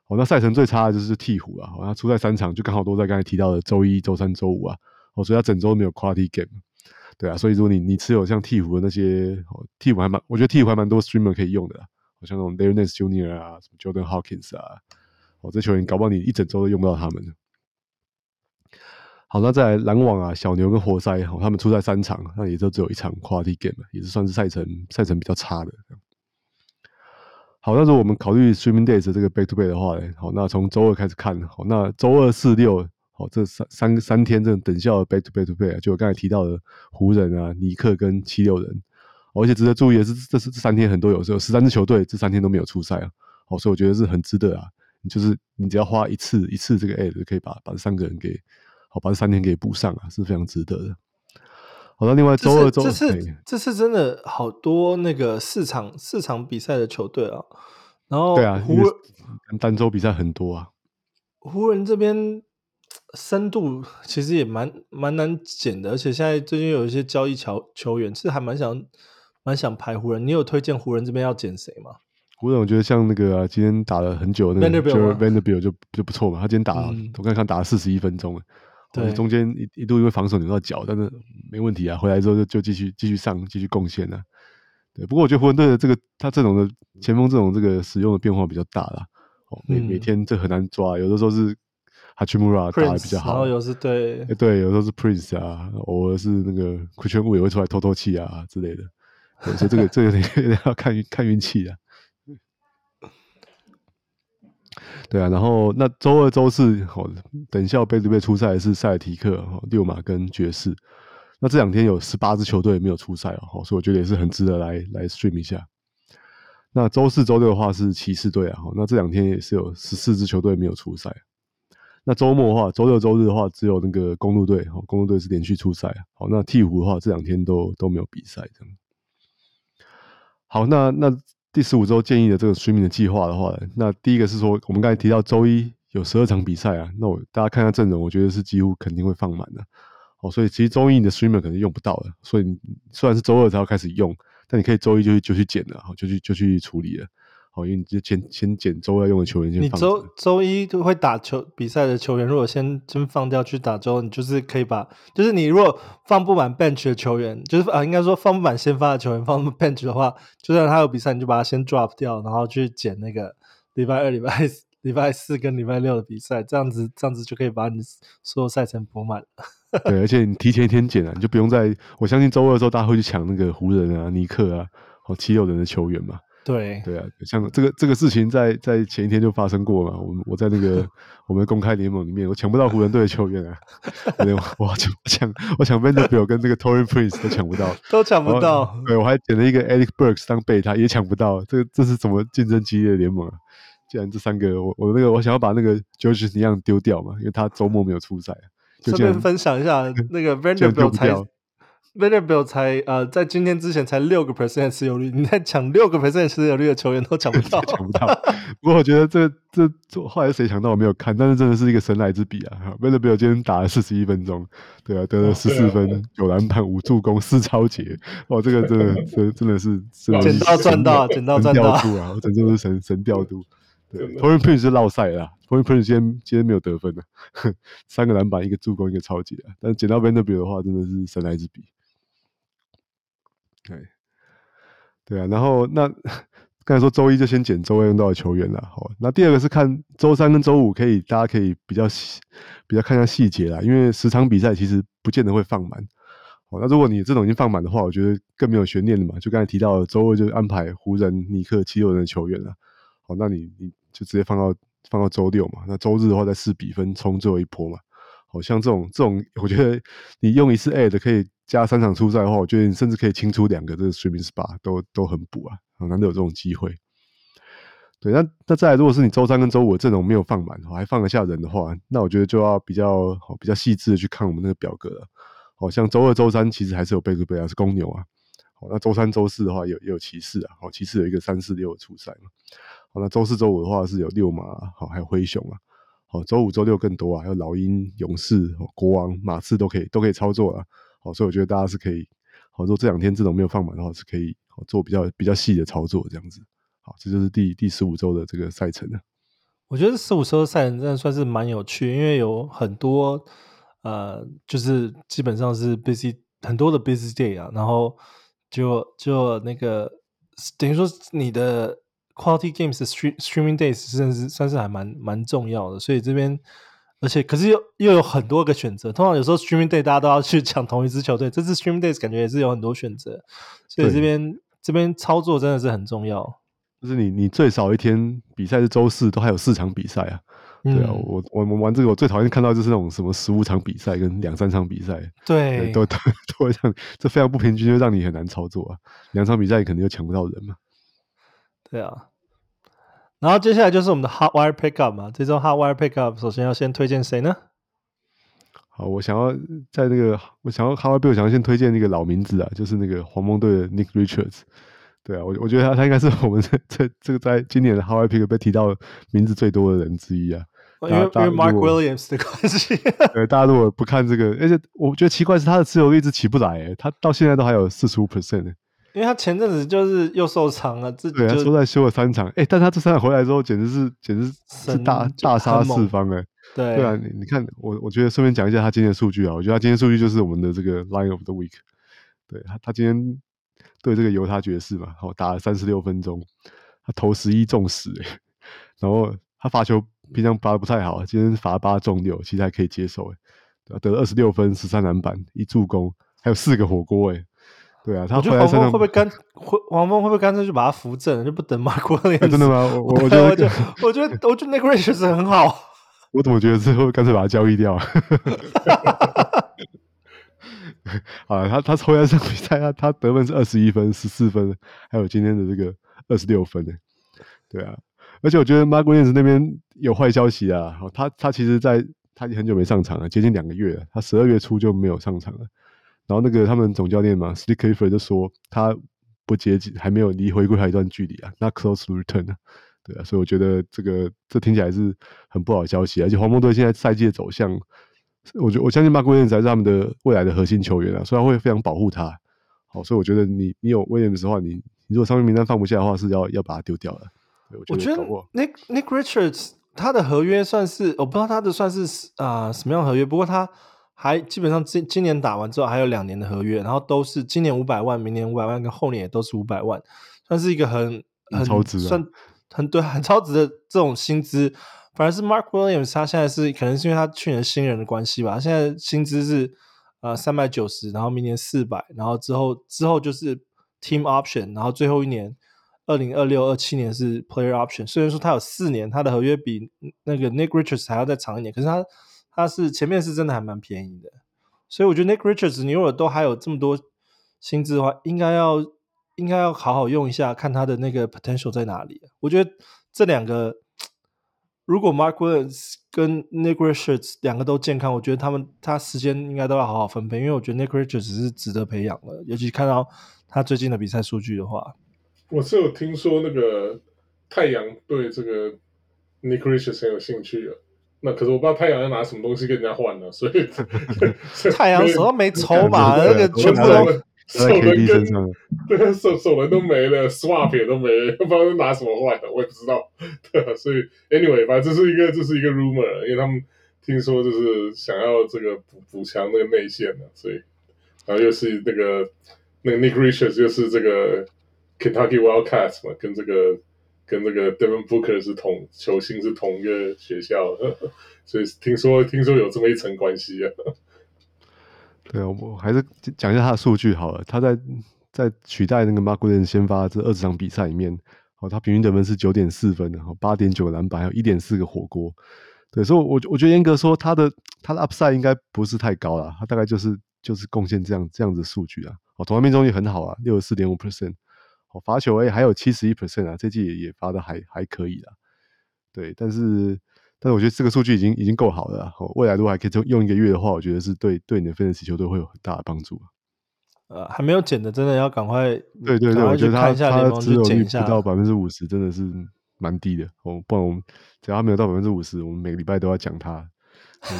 哦，那赛程最差的就是鹈鹕啊，哦，他出赛三场就刚好都在刚才提到的周一、周三、周五啊。哦，所以他整周没有 quality game。对啊，所以如果你你持有像鹈鹕的那些，哦，鹈鹕还蛮，我觉得鹈鹕还蛮多 streamer 可以用的。好像那种 Larry Nance Jr. 啊，什么 Jordan Hawkins 啊，哦，这球员搞不好你一整周都用不到他们。好，那再来篮网啊，小牛跟活塞，哦，他们出赛三场，那也就只有一场 Quality Game，也是算是赛程赛程比较差的。好，那如果我们考虑 Streaming Days 这个 Back to Back 的话呢，好，那从周二开始看，好，那周二四六，好，这三三三天这种等效的 Back to Back to Back，就我刚才提到的湖人啊、尼克跟七六人。而且值得注意的是，这是这三天很多有时候十三支球队这三天都没有出赛啊，好，所以我觉得是很值得啊。就是你只要花一次一次这个 ad 就可以把把这三个人给好把这三天给补上啊，是非常值得的。好，那另外周二周这次这次真的好多那个四场四场比赛的球队啊，然后对啊，湖人单周比赛很多啊，湖人这边。深度其实也蛮蛮难减的，而且现在最近有一些交易球球员，其实还蛮想蛮想排湖人。你有推荐湖人这边要捡谁吗？湖人我觉得像那个、啊、今天打了很久的那个 Vanderbilt 就就不错嘛，他今天打、嗯、我刚看打了四十一分钟，对，中间一一度因为防守扭到脚，但是没问题啊，回来之后就就继续继续上继续贡献啊。对，不过我觉得湖人队的这个他这种的前锋这种这个使用的变化比较大啦，哦，每、嗯、每天这很难抓，有的时候是。哈奇穆拉打的比较好，然后有时对，欸、对，有时候是 Prince 啊，偶尔是那个亏圈物也会出来透透气啊之类的，所以这个这个有点有点要看看运气啊。对啊，然后那周二、周四，哦，等效背对背出赛的是塞尔提克、哦、六马跟爵士。那这两天有十八支球队没有出赛哦，所以我觉得也是很值得来来 stream 一下。那周四、周六的话是骑士队啊，那这两天也是有十四支球队没有出赛。那周末的话，周六、周日的话，只有那个公路队，好，公路队是连续出赛，好，那鵜鹕的话，这两天都都没有比赛，这样。好，那那第十五周建议的这个 streaming 的计划的话，那第一个是说，我们刚才提到周一有十二场比赛啊，那我大家看一下阵容，我觉得是几乎肯定会放满的，哦，所以其实周一你的 streamer 可能用不到了，所以虽然是周二才要开始用，但你可以周一就去就去剪了，好，就去就去处理了。好，因为你就先先捡周要用的球员。你周周一就会打球比赛的球员，如果先先放掉去打周，你就是可以把，就是你如果放不满 bench 的球员，就是啊，应该说放不满先发的球员放 bench 的话，就算他有比赛，你就把他先 drop 掉，然后去捡那个礼拜二、礼拜礼拜四跟礼拜六的比赛，这样子这样子就可以把你所有赛程补满了。对，而且你提前一天捡啊，你就不用再，我相信周二的时候大家会去抢那个湖人啊、尼克啊、哦七六人的球员嘛。对对啊，像这个这个事情在在前一天就发生过嘛。我们我在那个 我们公开联盟里面，我抢不到湖人队的球员啊，我我抢我抢我抢 Vanderbilt 跟这个 Taurean Prince 都抢不到，都抢不到。对，我还捡了一个 Alec Burks 当备胎，也抢不到。这这是怎么竞争激烈的联盟啊？既然这三个，我我那个我想要把那个 Georges Niang 丢掉嘛，因为他周末没有出赛。顺便分享一下，那个 Vanderbilt 才 Vanderbilt 才呃，在今天之前才六个 percent 持有率，你在抢六个 percent 持有率的球员都抢不到，抢不到。不过我觉得这这这后来谁抢到我没有看，但是真的是一个神来之笔啊！Vanderbilt 今天打了四十一分钟，对啊，得了十四分、九篮板、五助攻、四超截，哦，这个真的 真真的是捡到赚到，捡到赚到啊！我真的是神神调度。对，Taurean Prince 是落赛啦，Taurean Prince 今天今天没有得分的，三个篮板，一个助攻，一个超级啊！但捡到 Vanderbilt 的话，真的是神来之笔。对，对啊，然后那刚才说周一就先捡周二用到的球员了，好，那第二个是看周三跟周五可以，大家可以比较，比较看一下细节啦，因为十场比赛其实不见得会放满。哦，那如果你这种已经放满的话，我觉得更没有悬念了嘛。就刚才提到，周二就安排湖人、尼克、七六人的球员了。好，那你你就直接放到放到周六嘛，那周日的话再试比分冲最后一波嘛。好像这种这种，我觉得你用一次 AD 可以加三场出赛的话，我觉得你甚至可以清出两个这个 streaming spa 都都很补啊，很难得有这种机会。对，那那再来，如果是你周三跟周五的阵容没有放满，还放得下人的话，那我觉得就要比较比较细致的去看我们那个表格了。好像周二、周三其实还是有贝克贝啊，是公牛啊。好，那周三、周四的话有也有骑士啊，好，骑士有一个三四六的出赛嘛。好，那周四、周五的话是有六马，好，还有灰熊啊。好，周五、周六更多啊，还有老鹰、勇士、国王、马刺都可以，都可以操作啊。好，所以我觉得大家是可以，好，说这两天这种没有放满的话，是可以好做比较比较细的操作这样子。好，这就是第第十五周的这个赛程了。我觉得十五周的赛程真的算是蛮有趣，因为有很多呃，就是基本上是 busy 很多的 busy day 啊，然后就就那个等于说你的。Quality Games 的 stream streaming days 算是算是还蛮蛮重要的，所以这边而且可是又又有很多个选择。通常有时候 streaming day 大家都要去抢同一支球队，这次 streaming days 感觉也是有很多选择，所以这边这边操作真的是很重要。就是你你最少一天比赛是周四，都还有四场比赛啊。对啊，嗯、我我们玩这个我最讨厌看到就是那种什么十五场比赛跟两三场比赛，对，对，都都都会让这非常不平均，就让你很难操作啊。两场比赛肯定就抢不到人嘛。对啊。然后接下来就是我们的 Hot Wire Pickup 嘛，这周 Hot Wire Pickup 首先要先推荐谁呢？好，我想要在那个，我想要 Hot Wire Pickup，我想要先推荐那个老名字啊，就是那个黄蜂队的 Nick Richards。对啊，我我觉得他他应该是我们 这这这个在今年的 Hot Wire Pickup 被提到名字最多的人之一啊。因为因为 Mark Williams 的关系。对，大家如果不看这个，而且我觉得奇怪是他的持有率一直起不来，诶，他到现在都还有四十五 percent。因为他前阵子就是又受伤了，自己就对，他说在休了三场，哎、欸，但他这三场回来之后，简直是简直是大大杀四方哎，对。对啊，你你看我我觉得顺便讲一下他今天的数据啊，我觉得他今天数据就是我们的这个 Line of the Week，对他他今天对这个犹他爵士嘛，好打了三十六分钟，他投十一中十哎，然后他罚球平常罚的不太好，今天罚八中六，其实还可以接受哎，得了二十六分，十三篮板，一助攻，还有四个火锅哎。对啊，他我觉得黄蜂会不会干会黄蜂会不会干脆就把他扶正，就不等马库那真的吗？我我觉得我觉得我觉得我觉得那个 Richards 是很好。我怎么觉得最后干脆把他交易掉？啊，他他抽完这场比赛，他他得分是二十一分、十四分，还有今天的这个二十六分呢。对啊，而且我觉得 Mark Williams 那边有坏消息啊。他他其实在他已经很久没上场了，接近两个月了。他十二月初就没有上场了。然后那个他们总教练嘛 Clifford 就说他不接近，还没有离回归还有一段距离啊，not close return 啊，对啊，所以我觉得这个这听起来是很不好的消息，而且黄蜂队现在赛季的走向，我觉我相信 Mark Williams 才是他们的未来的核心球员啊，所以他会非常保护他。好，所以我觉得你你有 Williams 的话，你你如果上面名单放不下的话，是要要把他丢掉的。我觉得 Nick Nick Richards 他的合约算是我不知道他的算是啊、呃、什么样合约，不过他。还基本上今今年打完之后还有两年的合约，然后都是今年五百万，明年五百万，跟后年也都是五百万，算是一个很很超值，算很对很超值的这种薪资。反而是 Mark Williams，他现在是可能是因为他去年新人的关系吧，他现在薪资是呃三百九十，然后明年四百，然后之后之后就是 Team Option，然后最后一年二零二六二七年是 player option，虽然说他有四年，他的合约比那个 Nick Richards 还要再长一点，可是他他是前面是真的还蛮便宜的，所以我觉得 Nick Richards 你如果都还有这么多薪资的话，应该要应该要好好用一下，看他的那个 potential 在哪里。我觉得这两个。如果 Mark Williams 跟 Nick Richards 两个都健康，我觉得他们他时间应该都要好好分配，因为我觉得 Nick Richards 是值得培养的，尤其看到他最近的比赛数据的话。我是有听说那个太阳对这个 Nick Richards 很有兴趣的，那可是我不知道太阳要拿什么东西跟人家换呢，所以 太阳手上没筹码，那个全部都。手人跟对手手人都没了，swap 也都没了，不知道是拿什么换的，我也不知道。对，所以 anyway 反正，这是一个这是一个 rumor，因为他们听说就是想要这个补补强那个内线的，所以然后又是那个那个 Nick Richards 又是这个 Kentucky Wildcats 嘛，跟这个跟这个 Devin Booker 是同球星是同一个学校的，所以听说听说有这么一层关系啊。对啊，我还是讲一下他的数据好了。他在在取代那个 Mark Williams 先发这二十场比赛里面，哦，他平均得分是九点四分，然后八点九篮板，还有一点四个火锅。对，所以我，我我觉得严格说，他的他的 upside 应该不是太高了。他大概就是就是贡献这样这样子数据啊。哦，投篮命中率很好啊，六十四点五 percent。哦，罚球诶还有七十一 percent 啊，这季也也罚的还还可以啦。对，但是。但是我觉得这个数据已经已经够好了，未来如果还可以用用一个月的话，我觉得是对对你的 fantasy 球队会有很大的帮助。呃，还没有减的，真的要赶快。对对对，我觉得他他只有率不到百分之五十，真的是蛮低的。哦，不然我们只要他没有到百分之五十，我们每个礼拜都要讲他。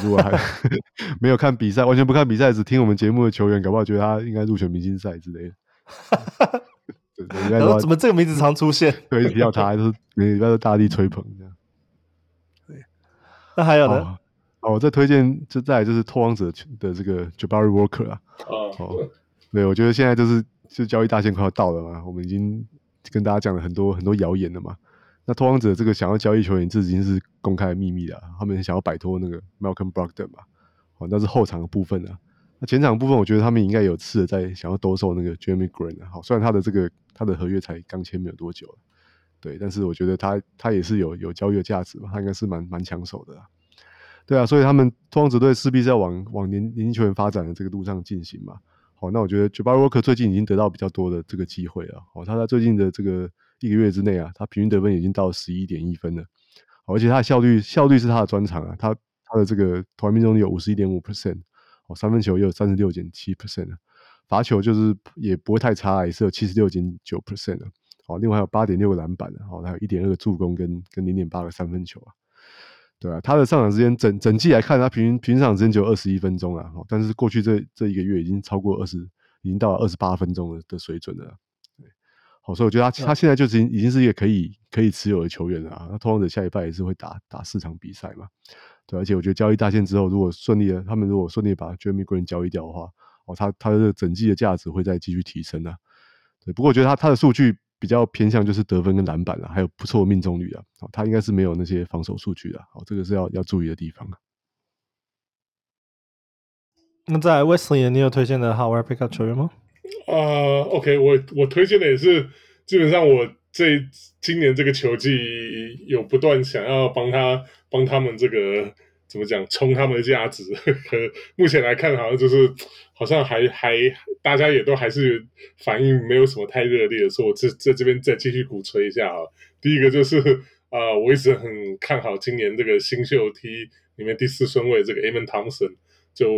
如果还 没有看比赛，完全不看比赛，只听我们节目的球员，搞不好觉得他应该入选明星赛之类的。然后怎么这个名字常出现？对，提到他，还是每个礼拜都大力吹捧这样。对那还有呢？哦，我再推荐就再来就是拓荒者的这个 Jabari Walker 啊。哦，哦，对，我觉得现在就是就交易大限快要到了嘛，我们已经跟大家讲了很多很多谣言了嘛。那拓荒者这个想要交易球员，这已经是公开的秘密了。他们想要摆脱那个 Malcolm Brogdon 嘛。哦，那是后场的部分啊。那前场部分，我觉得他们应该有试着在想要兜售那个 Jeremy Green 啊。好，虽然他的这个他的合约才刚签没有多久。对，但是我觉得他他也是有有交易的价值嘛，他应该是蛮蛮抢手的。对啊，所以他们拓荒者队势必是要往往年年轻球员发展的这个路上进行嘛。好，那我觉得 Jabari Walker 最近已经得到比较多的这个机会了。哦，他在最近的这个一个月之内啊，他平均得分已经到十一点一分了。而且他的效率效率是他的专长啊，他他的这个投篮命中率有五十一点五 percent，哦，三分球也有三十六点七 percent，罚球就是也不会太差，也是有七十六点九 percent 的。哦，另外还有八点六个篮板，哦，还有一点二个助攻跟跟零点八个三分球啊，对啊，他的上场时间整整季来看，他平均平均上场时间只有二十一分钟啊，哦，但是过去这这一个月已经超过二十，已经到了二十八分钟的的水准了，对，好，所以我觉得他他现在就已经已经是一个可以可以持有的球员了啊，那通常者下一拜也是会打打四场比赛嘛，对，而且我觉得交易大限之后，如果顺利的，他们如果顺利把 Jeremy Grant 交易掉的话，哦，他他的整季的价值会再继续提升啊，对，不过我觉得他他的数据。比较偏向就是得分跟篮板啊，还有不错的命中率啊，哦，他应该是没有那些防守数据的，哦，这个是要要注意的地方啊。那在 Wesley，你有推荐的 Howard Pickup 球员吗？啊、uh,，OK，我我推荐的也是，基本上我这今年这个球季有不断想要帮他帮他们这个。怎么讲？冲他们的价值，可目前来看，好像就是好像还还大家也都还是反应没有什么太热烈的，所以我这在这边再继续鼓吹一下啊。第一个就是啊、呃，我一直很看好今年这个新秀梯里面第四顺位这个 Amen Thompson。就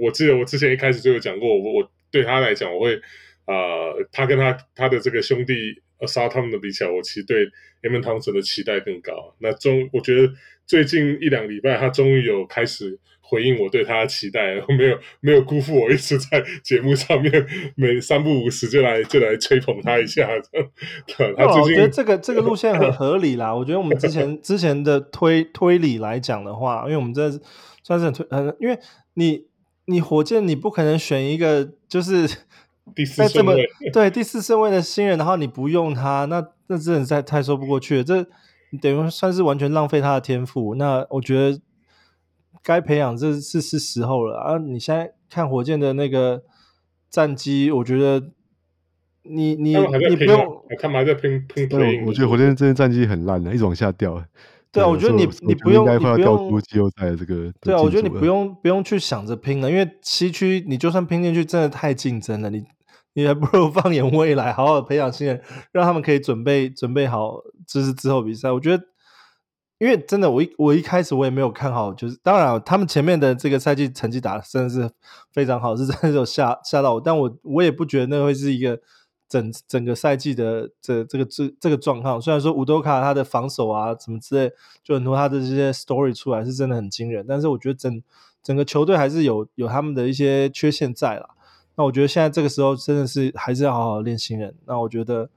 我记得我之前一开始就有讲过，我我对他来讲，我会啊、他跟他他的这个兄弟 Ausar Thompson 比起来，我其实对 Amen Thompson 的期待更高。那终我觉得。最近一两礼拜，他终于有开始回应我对他的期待，没有 没有辜负我一直在节目上面每三不五时就来就来吹捧他一下。他最近，我觉得这个这个路线很 合理啦。我觉得我们之前之前的推推理来讲的话，因为我们这算是很推，很因为你你火箭你不可能选一个就是 第四顺位对第四顺位的新人，然后你不用他，那那真的太太说不过去了。这等于算是完全浪费他的天赋，那我觉得该培养这是是时候了啊！你现在看火箭的那个战绩，我觉得你你你不用，他们还在拼拼。对，我觉得火箭这些战绩很烂的，一直往下掉。对啊，我觉得你你不用，你不用季后赛这个。对啊，我觉得你不用不用去想着拼了，因为西区你就算拼进去，真的太竞争了。你你还不如 放眼未来，好好培养新人，让他们可以准备准备好，就是之后比赛。我觉得，因为真的，我一我一开始我也没有看好，就是当然他们前面的这个赛季成绩打得真的是非常好，是真的是有吓吓到我，但我我也不觉得那会是一个。整整个赛季的这这个这这个状况，虽然说乌多卡他的防守啊什么之类，就很多他的这些 story 出来是真的很惊人，但是我觉得整整个球队还是有有他们的一些缺陷在啦。那我觉得现在这个时候真的是还是要好好练新人。那我觉得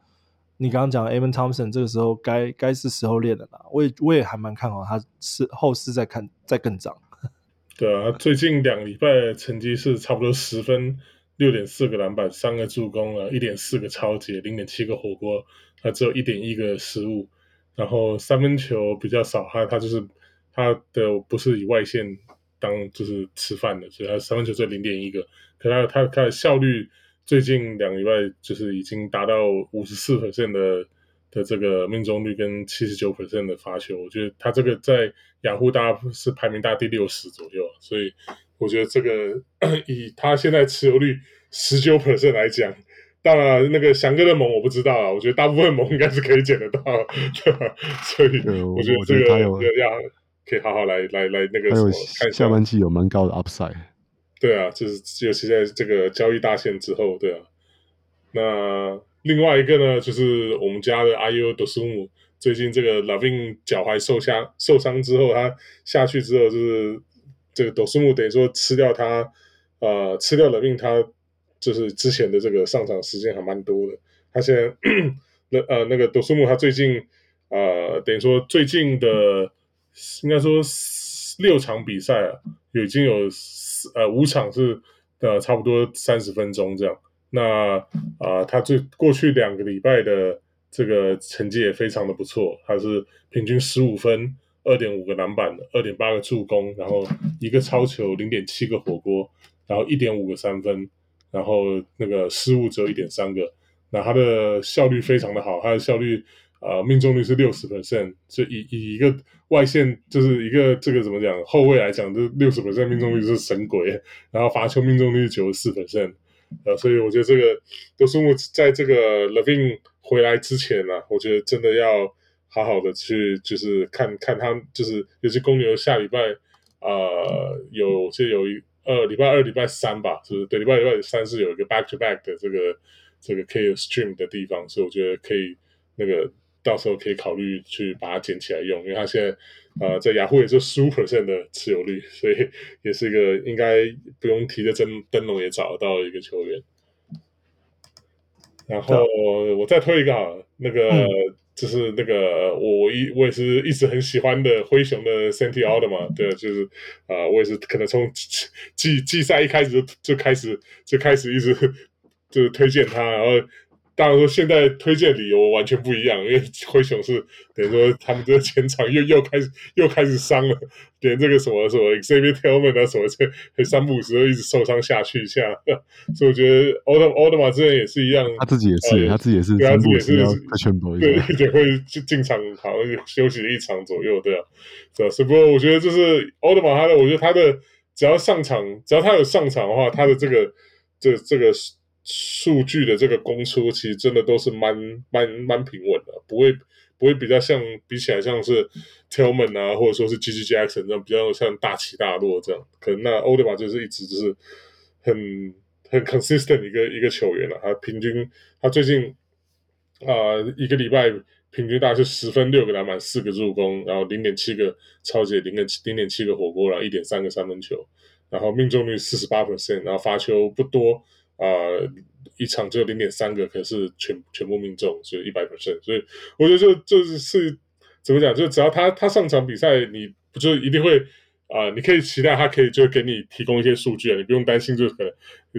你刚刚讲 Amen Thompson 这个时候该该是时候练的啦。我也我也还蛮看好他是后势再看再更涨。对啊，最近两礼拜成绩是差不多十分。六点四个篮板，三个助攻了，一点四个超级，零点七个火锅，他只有一点一个失误，然后三分球比较少，他他就是他的不是以外线当就是吃饭的，所以他三分球只有零点一个，可他他他的效率最近两个礼拜就是已经达到五十四%的的这个命中率跟七十九%的罚球，我觉得他这个在雅虎大是排名大第六十左右，所以。我觉得这个以他现在持有率十九 percent 来讲，当然那个翔哥的盟我不知道啊，我觉得大部分盟应该是可以捡得到，对吧？所以我觉得这个要可以好好来来来那个什么看下半季有蛮高的 upside。对啊，就是尤其在这个交易大限之后，对啊。那另外一个呢，就是我们家的阿尤多苏姆，最近这个 LaVine 脚踝受伤受伤之后，他下去之后就是。这个朵斯姆等于说吃掉他，呃，吃掉了命，他就是之前的这个上场时间还蛮多的。他现在那呃那个朵斯姆他最近呃等于说最近的应该说六场比赛啊，已经有呃五场是呃差不多三十分钟这样。那啊、呃，他最过去两个礼拜的这个成绩也非常的不错，他是平均十五分。二点五个篮板，二点八个助攻，然后一个超球，零点七个火锅，然后一点五个三分，然后那个失误只有一点三个，那他的效率非常的好，他的效率呃命中率是六十 percent，所以以一个外线就是一个这个怎么讲后卫来讲，这六十 percent 命中率是神鬼，然后罚球命中率是九十四 percent，呃，所以我觉得这个都是我在这个 Levin 回来之前呢、啊，我觉得真的要。好好的去就是看看他，就是尤其公牛下礼拜，呃，有就有一呃礼拜二礼拜三吧，就是对礼拜礼拜三是有一个 back to back 的这个这个可以 stream 的地方，所以我觉得可以那个到时候可以考虑去把它捡起来用，因为他现在呃在雅虎也就十五 percent 的持有率，所以 也是一个应该不用提的灯灯笼也找得到一个球员。然后我再推一个啊，那个。嗯就是那个我我一我也是一直很喜欢的灰熊的 Santi Aldama，对，就是啊、呃，我也是可能从季季赛一开始就就开始就开始一直就是推荐他，然后。当然说，现在推荐理由完全不一样，因为灰熊是等于说他们这个前场又又开始又开始伤了，连这个什么什么 Xavier Tillman 啊什么这三不五时都一直受伤下去一下，所以我觉得奥特奥特马之前也是一样，他自己也是，呃、他自己也是，对，他自己也是全部对，一点会进进场好像休息一场左右，对啊，是吧？是不过我觉得就是奥特马他的，我觉得他的只要上场，只要他有上场的话，他的这个这这个。数据的这个供出，其实真的都是蛮蛮蛮平稳的，不会不会比较像比起来像是 Tillman 啊，或者说是 GG Jackson 这样比较像大起大落这样。可能那奥德玛就是一直就是很很 consistent 一个一个球员了，他平均他最近啊、一个礼拜平均大概是十分六个篮板四个助攻，然后零点七个超级零点七零点七个火锅，然后一点三个三分球，然后命中率四十八 percent，然后罚球不多。啊、一场只有零点三个，可是全全部命中，所以一百 percent。所以我觉得就就是是怎么讲，就只要他他上场比赛，你不就一定会啊、你可以期待他可以就给你提供一些数据啊，你不用担心，就可能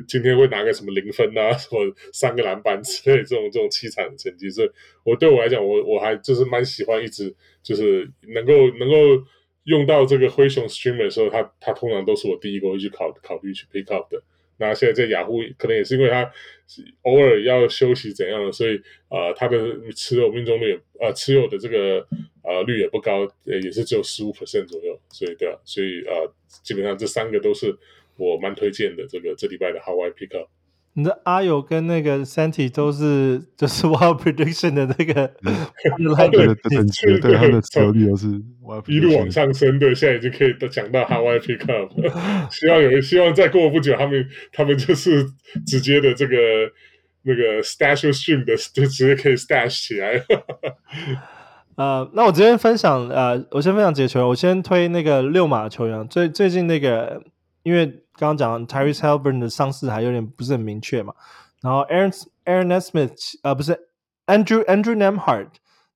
今天会拿个什么零分啊，什么三个篮板之类这种这种凄惨的成绩。所以我对我来讲，我我还就是蛮喜欢一直就是能够能够用到这个灰熊 streamer 的时候，他他通常都是我第一个会去考考虑去 pick up 的。那现在在雅虎可能也是因为他偶尔要休息怎样的，所以呃他的持有命中率呃持有的这个呃率也不高，也是只有十五 percent 左右，所以对啊，所以呃基本上这三个都是我蛮推荐的这个这礼拜的 Hawaii Pickup。你的阿友跟那个 Santi 都是就是 Wild Prediction 的那个，对对对，对他们的持有率都是一路往上升，对，现在已经可以讲到 Hawaii Pickup，希望有希望再过不久，他们他们就是直接的这个那个 Stash Stream 的就直接可以 Stash 起来。呃，那我今天分享呃，我先分享几个球员，我先推那个六马球员，最最近那个因为。刚刚讲 Tyrese Haliburton 的伤势还有点不是很明确嘛，然后 Aaron Aaron Nesmith 呃不是 Andrew Andrew Nembhard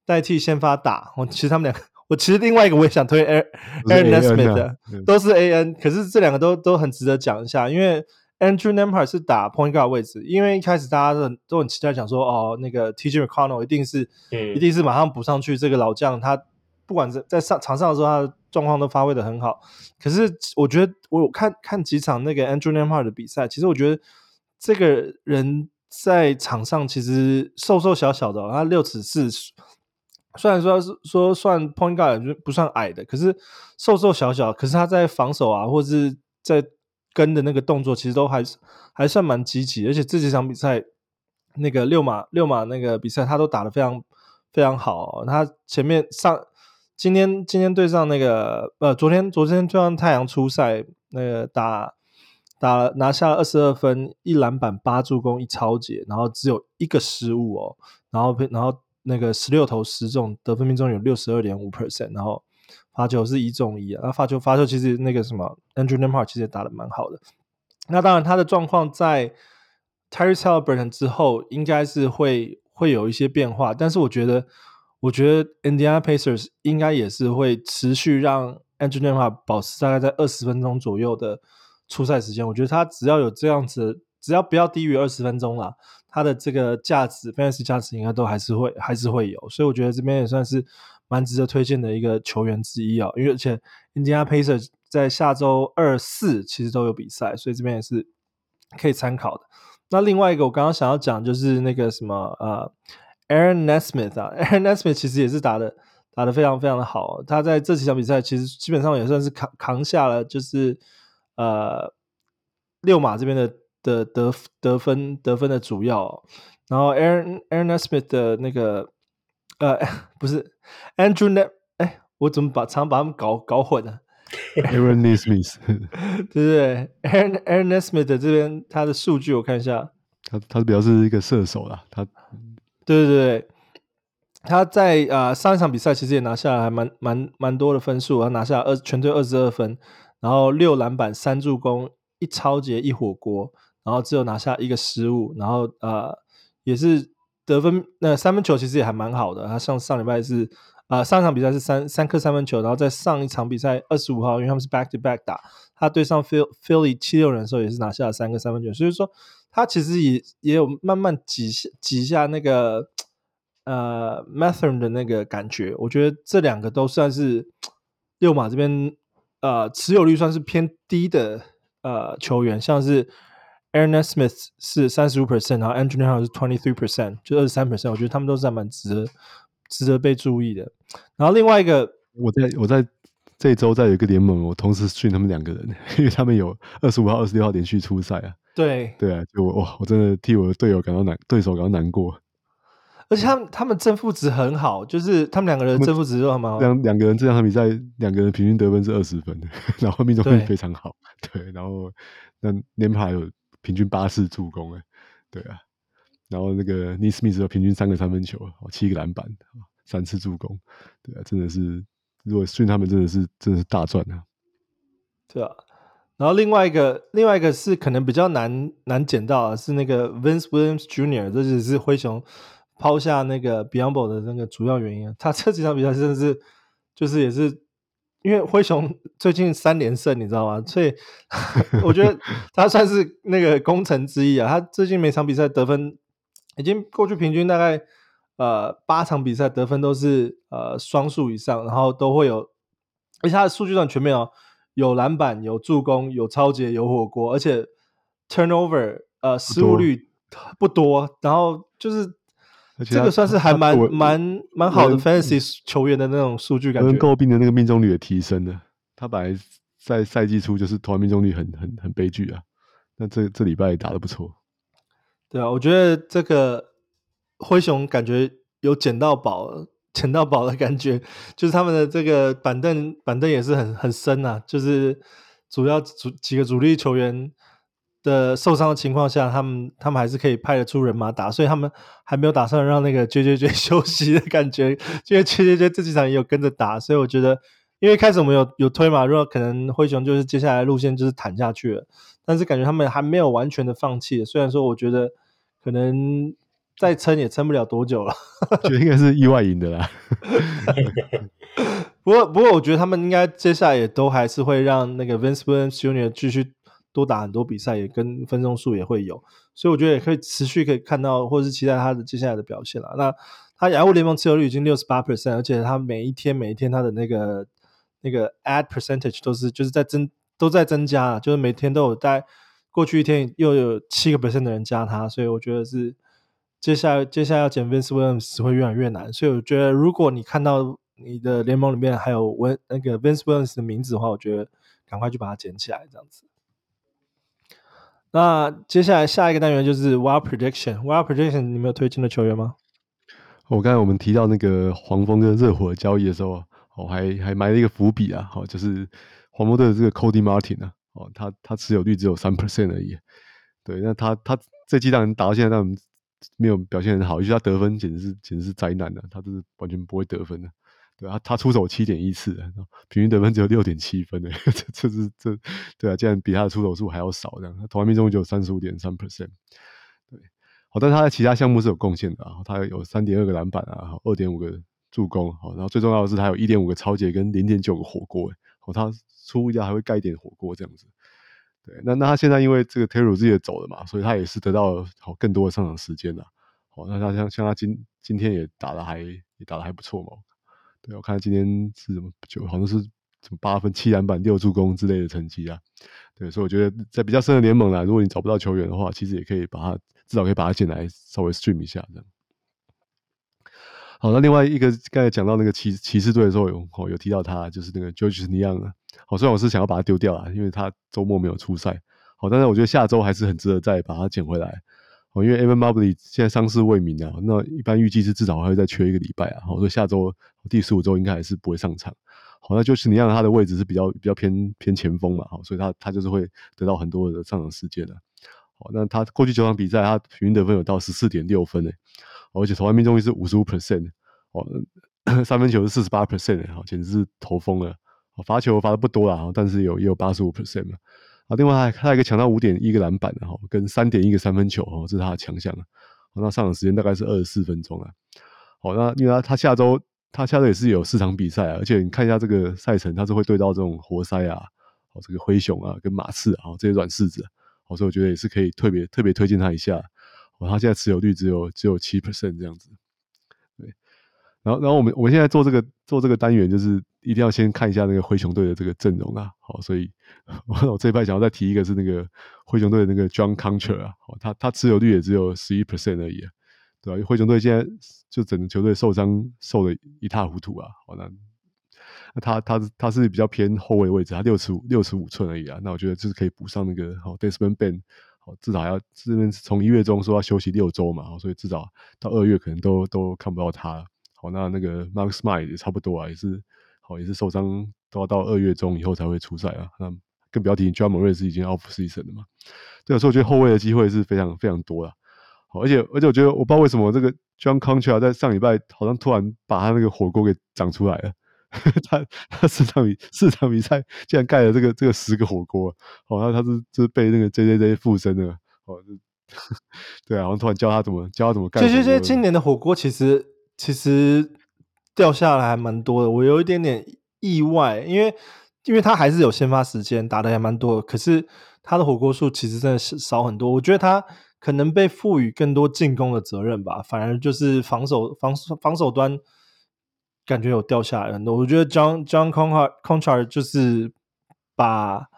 代替先发打，我其实他们两个，我其实另外一个我也想推 Aaron Aaron Nesmith 的，都是 AN，可是这两个都都很值得讲一下，因为 Andrew Nembhard 是打 Point Guard 位置，因为一开始大家都很都很期待讲说哦那个 TJ McConnell 一定是、嗯、一定是马上补上去，这个老将他不管在在上场上的时候他。状况都发挥的很好，可是我觉得我看看几场那个 Andrew Nemhard 的比赛，其实我觉得这个人在场上其实瘦瘦小小的，他六尺四，虽然说是说算 point guard 不算矮的，可是瘦瘦小小，可是他在防守啊或是在跟的那个动作，其实都还还算蛮积极，而且这几场比赛那个六码六码那个比赛他都打得非常非常好，他前面上。今天今天对上那个呃，昨天昨天对上太阳出赛，那个打打拿下二十二分，一篮板八助攻一抄截，然后只有一个失误哦，然后然后那个十六投十中，得分命中有六十二点五 percent，然后罚球是一中一啊，那罚球罚球其实那个什么 Andrew n e m a r 其实也打得蛮好的，那当然他的状况在 Tyrese Halbert 之后应该是会会有一些变化，但是我觉得。我觉得 Indiana Pacers 应该也是会持续让 Andrew Nemha 保持大概在二十分钟左右的出赛时间。我觉得他只要有这样子，只要不要低于二十分钟啦，他的这个价值，fantasy 价值应该都还是会还是会有。所以我觉得这边也算是蛮值得推荐的一个球员之一啊。因为而且 Indiana Pacers 在下周二四其实都有比赛，所以这边也是可以参考的。那另外一个我刚刚想要讲就是那个什么呃。Aaron Nesmith 啊，Aaron Nesmith 其实也是打的打的非常非常的好。他在这几场比赛其实基本上也算是扛扛下了，就是呃六马这边的的得得分得分的主要。然后 Aaron Aaron Nesmith 的那个呃 不是 Andrew Net 哎，我怎么把常把他们搞搞混了？Aaron Nesmith 对对对，Aaron Aaron Nesmith 的这边他的数据我看一下，他他比较是一个射手啦，他。对对对，他在呃上一场比赛其实也拿下来还蛮蛮蛮多的分数，他拿下二全队二十二分，然后六篮板三助攻一抄截一火锅，然后只有拿下一个失误，然后呃也是得分那三分球其实也还蛮好的，他上上礼拜是啊、呃、上一场比赛是三三颗三分球，然后在上一场比赛二十五号，因为他们是 back to back 打，他对上 Philly 七六人的时候也是拿下了三个三分球，所以说。他其实也也有慢慢挤下挤下那个呃 Mathern 的那个感觉，我觉得这两个都算是六马这边呃持有率算是偏低的呃球员，像是 Aaron Smith 是三十五 percent，然后 Andrew Nembhard 是 twenty three percent，就二十三 percent，我觉得他们都是还蛮值得值得被注意的。然后另外一个，我在我在这周在有一个联盟，我同时训他们两个人，因为他们有二十五号、二十六号连续出赛啊。对对啊，就哇，我真的替我的队友感到难，对手感到难过。而且他们他们正负值很好，就是他们两个人正负值都还蛮好。两两个人这场比赛，两个人平均得分是二十分的，然后命中率非常好。对，对，然后那 Nembhard 有平均八次助攻，哎，对啊。然后那个 Nesmith 有平均三个三分球，七个篮板，三次助攻，对啊，真的是，如果训他们真的是真的是大赚啊。对啊。然后另外一个，另外一个是可能比较难难捡到的，是那个 Vince Williams Jr.，这只是灰熊抛下那个 Biyombo 的那个主要原因。他这几场比赛真的是，就是也是因为灰熊最近三连胜，你知道吗？所以 我觉得他算是那个功臣之一啊。他最近每场比赛得分已经过去平均大概呃八场比赛得分都是呃双数以上，然后都会有，而且他的数据上全面哦。有篮板，有助攻，有抄截，有火锅，而且 turnover，呃，失误率不多，然后就是这个算是还蛮蛮蛮好的 fantasy 球员的那种数据感觉。诟病的那个命中率也提升了，他本来在赛季初就是投篮命中率很很很悲剧啊，那这这礼拜也打的不错。对啊，我觉得这个灰熊感觉有捡到宝，捡到宝的感觉，就是他们的这个板凳板凳也是很很深啊，就是主要主几个主力球员的受伤的情况下，他们他们还是可以派得出人马打，所以他们还没有打算让那个 JJJ 休息的感觉，因为 JJJ 这几场也有跟着打，所以我觉得，因为开始我们有有推嘛，如果可能灰熊就是接下来路线就是坦下去了，但是感觉他们还没有完全的放弃，虽然说我觉得可能。再撑也撑不了多久了，觉得应该是意外赢的啦。不过，不过我觉得他们应该接下来也都还是会让那个 Vince Williams Jr. 继续多打很多比赛，也跟分钟数也会有，所以我觉得也可以持续可以看到，或者是期待他的接下来的表现了。那他亚物联盟持有率已经六十八 percent，而且他每一天每一天他的那个那个 ad percentage 都是就是在增都在增加，就是每天都有在过去一天又有七个 percent 的人加他，所以我觉得是。接下来，接下来要捡 Vince Williams 会越来越难，所以我觉得，如果你看到你的联盟里面还有温那个 Vince Williams 的名字的话，我觉得赶快去把它捡起来，这样子。那接下来下一个单元就是 Wild Prediction。Wild Prediction，你们有推荐的球员吗？我刚才我们提到那个黄蜂跟热火的交易的时候，我还还埋了一个伏笔啊，好，就是黄蜂队的这个 Cody Martin 啊，哦，他他持有率只有三 percent 而已，对，那他他这季当然打到现在，但没有表现很好，尤其他得分简直是简直是灾难的，他就是完全不会得分的。对啊，他出手七点一次，平均得分只有六点七分 诶，这这是这对啊，竟然比他的出手数还要少，这样他投篮命中率只有三十五点三 percent。对，好，但他在其他项目是有贡献的啊，他有三点二个篮板啊，二点五个助攻，好，然后最重要的是他有一点五个抄截跟零点九个火锅，好，他出一下还会盖一点火锅这样子。对，那那他现在因为这个 Terry Rozier 走了嘛，所以他也是得到好更多的上场时间了。好，那他像像他今今天也打得还也打得还不错嘛。对，我看今天是什么就好像是什么八分七篮板六助攻之类的成绩啊。对，所以我觉得在比较深的联盟啦，如果你找不到球员的话，其实也可以把他至少可以把他进来稍微 stream 一下这样。好，那另外一个刚才讲到那个骑骑士队的时候有有提到他，就是那个 Georges Niang 啊。好，虽然我是想要把他丢掉啊，因为他周末没有出赛。好，但是我觉得下周还是很值得再把他捡回来。哦，因为 Evan Mobley 现在伤势未明啊，那一般预计是至少还会再缺一个礼拜啊。好，所以下周第十五周应该还是不会上场。好，那就是尼扬他的位置是比较比较偏偏前锋嘛，好，所以他他就是会得到很多的上场时间的。哦，那他过去九场比赛他平均得分有到十四点六分诶。而且投篮命中率是五十五 percent，哦，三分球是四十八 percent，好，简直是投疯了。罚球罚的不多啦，但是有也有八十五 percent 嘛。啊，另外他他还有一个抢到五点一个篮板的哈，跟三点一个三分球哦，这是他的强项啊。那上场时间大概是二十四分钟啊。好，那因为他他下周他下周也是有四场比赛啊，而且你看一下这个赛程，他是会对到这种活塞啊，哦，这个灰熊啊，跟马刺啊这些软柿子，哦，所以我觉得也是可以特别特别推荐他一下。哦，他现在持有率只有只有七 percent 这样子，对。然后然后我们我们现在做这个做这个单元，就是一定要先看一下那个灰熊队的这个阵容啊。好，所以 我这一派想要再提一个是那个灰熊队的那个 John Conter 啊，好，他他持有率也只有十一 percent 而已，啊，对吧？灰熊队现在就整个球队受伤受得一塌糊涂啊。好，那那他他他是比较偏后卫位置，他六十五六十五寸而已啊。那我觉得就是可以补上那个好 Desmond Ben，。好，至少要这边从一月中说要休息六周嘛，所以至少到二月可能都都看不到他。好，那那个 Marcus Smart 也差不多啊，也是好，也是受伤都要到二月中以后才会出赛啊。那更不要提 Ja Morant 是已经 off season 了嘛。对，所以我觉得后卫的机会是非常非常多的。好，而且而且我觉得我不知道为什么这个 John Konchar 在上礼拜好像突然把他那个火锅给长出来了。他他四场比四场比赛竟然盖了这个这个十个火锅，哦，他他是就是被那个 J J J 附身了，哦，对啊，然后突然教他怎么教他怎么盖。J J J 今年的火锅其实其实掉下来还蛮多的，我有一点点意外，因为因为他还是有先发时间，打的还蛮多的，可是他的火锅数其实真的是少很多。我觉得他可能被赋予更多进攻的责任吧，反而就是防守防防守端。感觉有掉下来很多，我觉得 John John c o n c h a r 就是把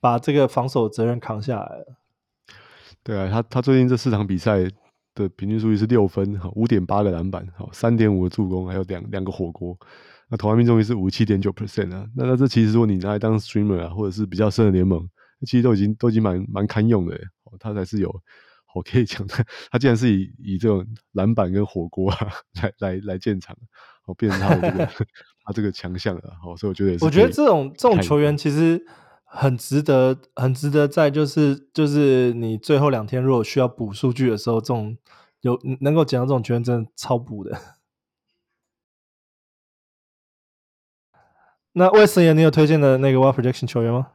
把这个防守责任扛下来了。对啊，他他最近这四场比赛的平均数据是六分，哈，五点八个篮板，好，三点五个助攻，还有两两个火锅。那投篮命中率是五七点九 percent 啊。那那这其实如果你拿来当 streamer 啊，或者是比较深的联盟，其实都已经都已经蛮蛮堪用的。哦，他才是有，我可以讲的，他竟然是以以这种篮板跟火锅啊来来来建场，哦，变成他的这个 他这个强项了。好，所以我觉得也是，我觉得这种这种球员其实。很值得，很值得在就是就是你最后两天如果需要补数据的时候，这种有能够捡到这种球员真的超补的。那魏神爷，你有推荐的那个 Wild Projection 球员吗？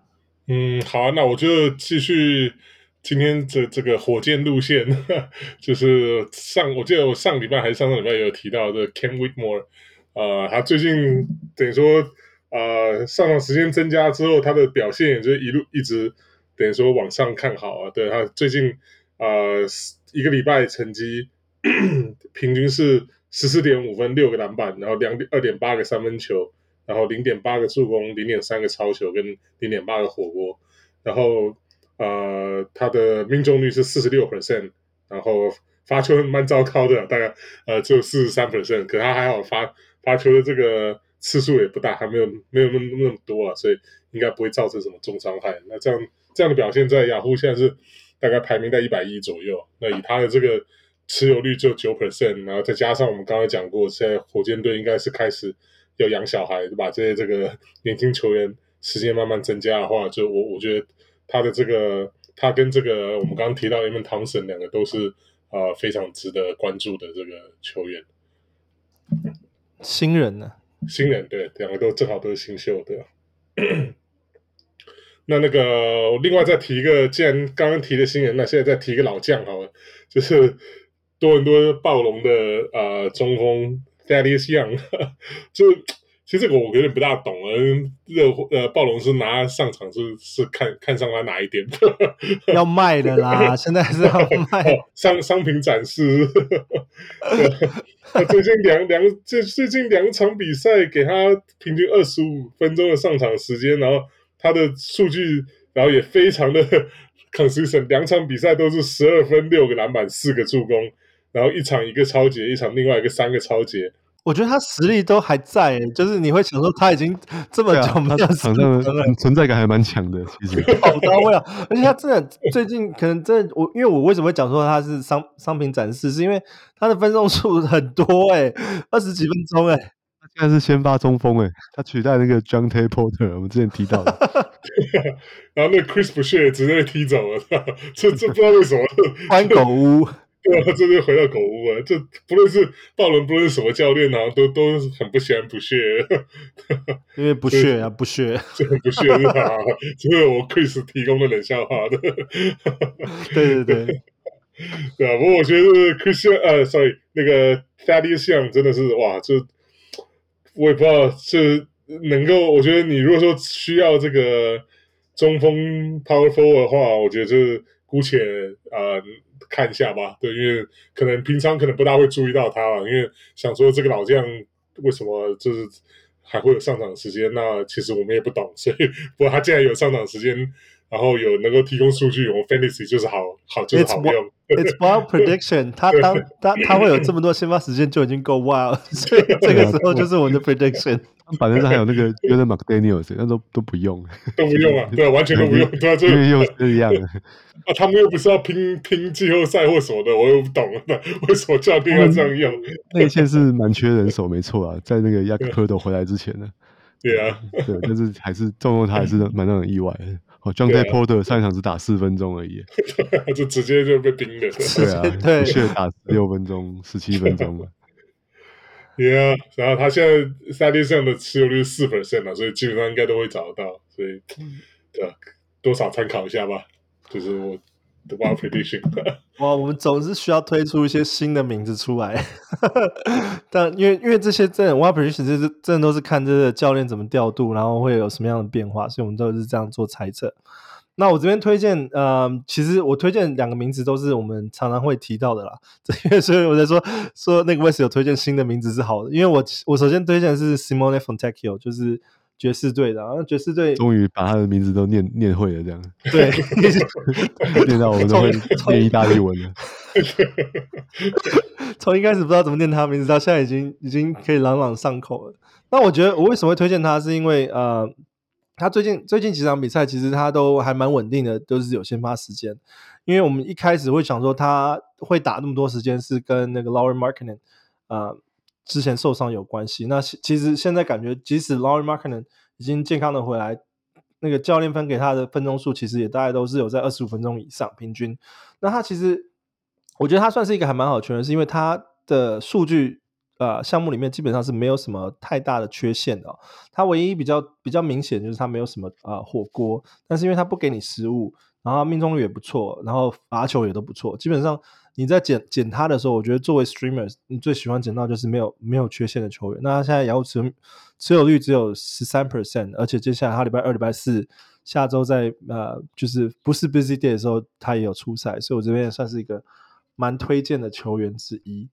嗯，好啊，那我就继续今天这这个火箭路线，就是上我记得我上礼拜还是上上礼拜有提到的 Cam Whitmore，呃，他最近等于说。呃，上场时间增加之后，他的表现也就一路一直等于说往上看好啊。对，他最近呃一个礼拜成绩 平均是十四点五分、六个篮板，然后两点二点八个三分球，然后零点八个助攻、零点三个超球跟零点八个火锅。然后呃他的命中率是四十六 percent，然后发球蛮糟糕的，大概呃只有四十三 percent，可他还好发发球的这个。次数也不大，还没有没有那么那么多啊，所以应该不会造成什么重伤害。那这样这样的表现，在雅虎现在是大概排名在一百一左右。那以他的这个持有率就九 percent，然后再加上我们刚才讲过，现在火箭队应该是开始要养小孩，把这些这个年轻球员时间慢慢增加的话，就我我觉得他的这个他跟这个我们刚刚提到 Amen Thompson 两个都是啊、呃、非常值得关注的这个球员。新人呢？新人对，两个都正好都是新秀对吧？那那个另外再提一个，既然刚刚提的新人，那现在再提一个老将好了，就是多伦多暴龙的呃中锋 Thaddeus Young，就其实这个我有点不大懂了。热呃暴龙是拿上场是是看看上他哪一点？要卖的啦，现在是要卖商商品展示。最近两两最最近两场比赛给他平均二十五分钟的上场时间，然后他的数据，然后也非常的 consistent，两场比赛都是十二分、六个篮板、四个助攻，然后一场一个超节，一场另外一个三个抄截。我觉得他实力都还在，就是你会想说他已经这么久没有场上存在感还蛮强的，其实 好到位啊！而且他真的最近可能真的我，因为我为什么会讲说他是商商品展示，是因为他的分钟数很多哎、欸，二十几分钟哎、欸，他现在是先发中锋哎、欸，他取代那个 John t a y Porter，我们之前提到的，然后那个 Chris Boucher 直接被踢走了，这这不知道为什么欢狗屋。对啊，这就回到狗屋啊。这不论是鲍伦，不论是什么教练，然后都都很不喜欢不屑，因为不屑啊，不屑，就 很不屑是吧？这是我 Chris 提供的冷笑话的。对对对，对啊。不过我觉得 Chris 呃，sorry，那个 Thaddeus Young 真的是哇，就我也不知道是能够。我觉得你如果说需要这个中锋 Power Forward 的话，我觉得就是姑且啊。呃看一下吧，对，因为可能平常可能不大会注意到他了，因为想说这个老将为什么就是还会有上场时间？那其实我们也不懂，所以不过他既然有上场时间，然后有能够提供数据，我们 Fantasy 就是好好就是好用。It's wild prediction，他当他他会有这么多先发时间就已经够 wild，所以这个时候就是我们的 prediction。反正是还有那个 Jordan McDaniels，那都都不用，都不用啊，对，完全都不用，对啊，因为又是一样啊，他们又不是要拼拼季后赛或什么的，我又不懂了，为什么教练要这样用？内线是蛮缺人手，没错啊，在那个 Jakob Poeltl 回来之前呢，对啊，对，但是还是重用他还是蛮让人意外的。哦，Jontay Porter 上一场只打四分钟而已，就直接就被盯了，对啊，的确打六分钟、十七分钟了。Yeah，然后他现在赛地上的持有率四 percent 了，所以基本上应该都会找得到，所以对，多少参考一下吧。就是我的 wild prediction。哇，我们总是需要推出一些新的名字出来，但因为因为这些真的 wild prediction 这是真的都是看这个教练怎么调度，然后会有什么样的变化，所以我们都是这样做猜测。那我这边推荐，呃，其实我推荐两个名字都是我们常常会提到的啦。这因为所以我在说说那个 Wes 有推荐新的名字是好的，因为我我首先推荐的是 Simone Fontecchio，就是爵士队的，然后爵士队终于把他的名字都念念会了，这样 对，念到我们都会念意大利文了。从一开始不知道怎么念他的名字，到现在已经已经可以朗朗上口了。那我觉得我为什么会推荐他，是因为呃，他最近最近几场比赛其实他都还蛮稳定的，都是有先发时间。因为我们一开始会想说他会打那么多时间，是跟那个 Lauri Markkanen 啊。之前受伤有关系，那其实现在感觉，即使 Lauri Markkanen 已经健康的回来，那个教练分给他的分钟数其实也大概都是有在二十五分钟以上平均。那他其实，我觉得他算是一个还蛮好的球员，是因为他的数据呃项目里面基本上是没有什么太大的缺陷的。他唯一比较比较明显就是他没有什么啊、火锅，但是因为他不给你失误，然后命中率也不错，然后罚球也都不错，基本上。你在捡捡他的时候，我觉得作为 streamer，你最喜欢捡到就是没有没有缺陷的球员。那他现在 Yahoo 持持有率只有十三 percent，而且接下来他礼拜二、礼拜四下周在呃，就是不是 busy day 的时候，他也有出赛，所以我这边也算是一个蛮推荐的球员之一。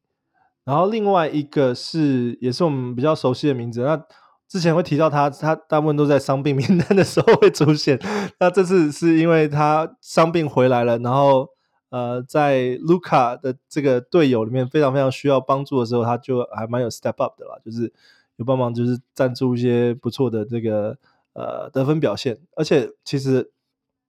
然后另外一个是也是我们比较熟悉的名字，那之前会提到他，他大部分都在伤病名单的时候会出现。那这次是因为他伤病回来了，然后。呃，在卢卡的这个队友里面非常非常需要帮助的时候，他就还蛮有 step up 的啦，就是有帮忙，就是赞助一些不错的这个呃得分表现。而且其实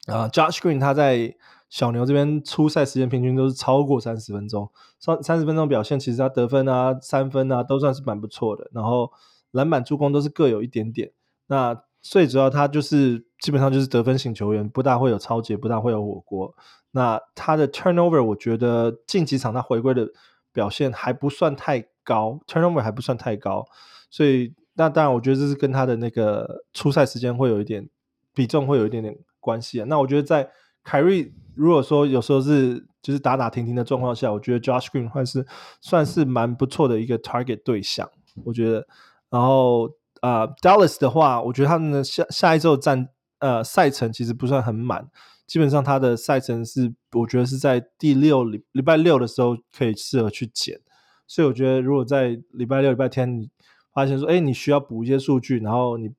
啊，呃，Josh Green 他在小牛这边出赛时间平均都是超过三十分钟，三三十分钟表现，其实他得分啊、三分啊都算是蛮不错的。然后篮板、助攻都是各有一点点。那最主要他就是基本上就是得分型球员，不大会有抄截，不大会有火锅。那他的 turnover，我觉得近几场他回归的表现还不算太高，turnover 还不算太高，所以那当然我觉得这是跟他的那个出赛时间会有一点比重会有一点点关系啊。那我觉得在凯瑞如果说有时候是就是打打停停的状况下，我觉得 Josh Green 算是算是蛮不错的一个 target 对象，我觉得。然后啊、呃、Dallas 的话，我觉得他们的下下一周战呃赛程其实不算很满。基本上他的赛程是，我觉得是在第六礼礼拜六的时候可以适合去捡，所以我觉得如果在礼拜六、礼拜天你发现说，哎，你需要补一些数据，然后你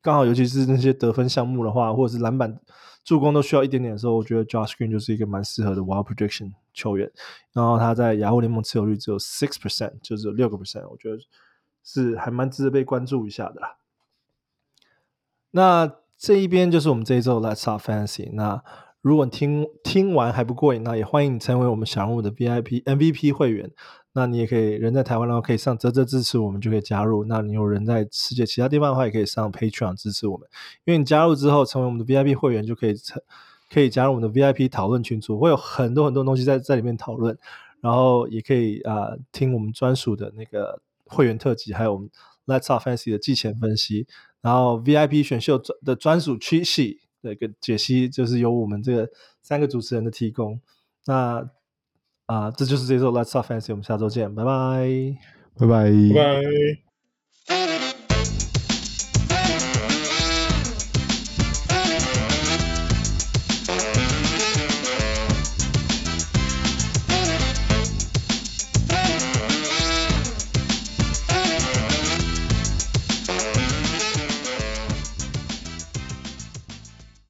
刚好尤其是那些得分项目的话，或者是篮板、助攻都需要一点点的时候，我觉得 Josh Green 就是一个蛮适合的 Wild Prediction 球员。然后他在雅虎联盟持有率只有 six percent，就只有六个 percent，我觉得是还蛮值得被关注一下的啦。那。这一边就是我们这一周 Let's Talk Fantasy。那如果听听完还不过瘾，那也欢迎你成为我们小人物的 VIP MVP 会员。那你也可以人在台湾的话，可以上啧啧支持我们，就可以加入。那你有人在世界其他地方的话，也可以上 Patreon 支持我们。因为你加入之后，成为我们的 VIP 会员，就可以成可以加入我们的 VIP 讨论群组，会有很多很多东西在在里面讨论。然后也可以啊、听我们专属的那个会员特辑，还有我们 Let's Talk Fantasy 的季前分析。然后 VIP 选秀的专属区系的一个解析，就是由我们这个三个主持人的提供。那啊、呃，这就是这周 Let's Talk Fantasy，我们下周见，拜拜，拜拜，拜拜。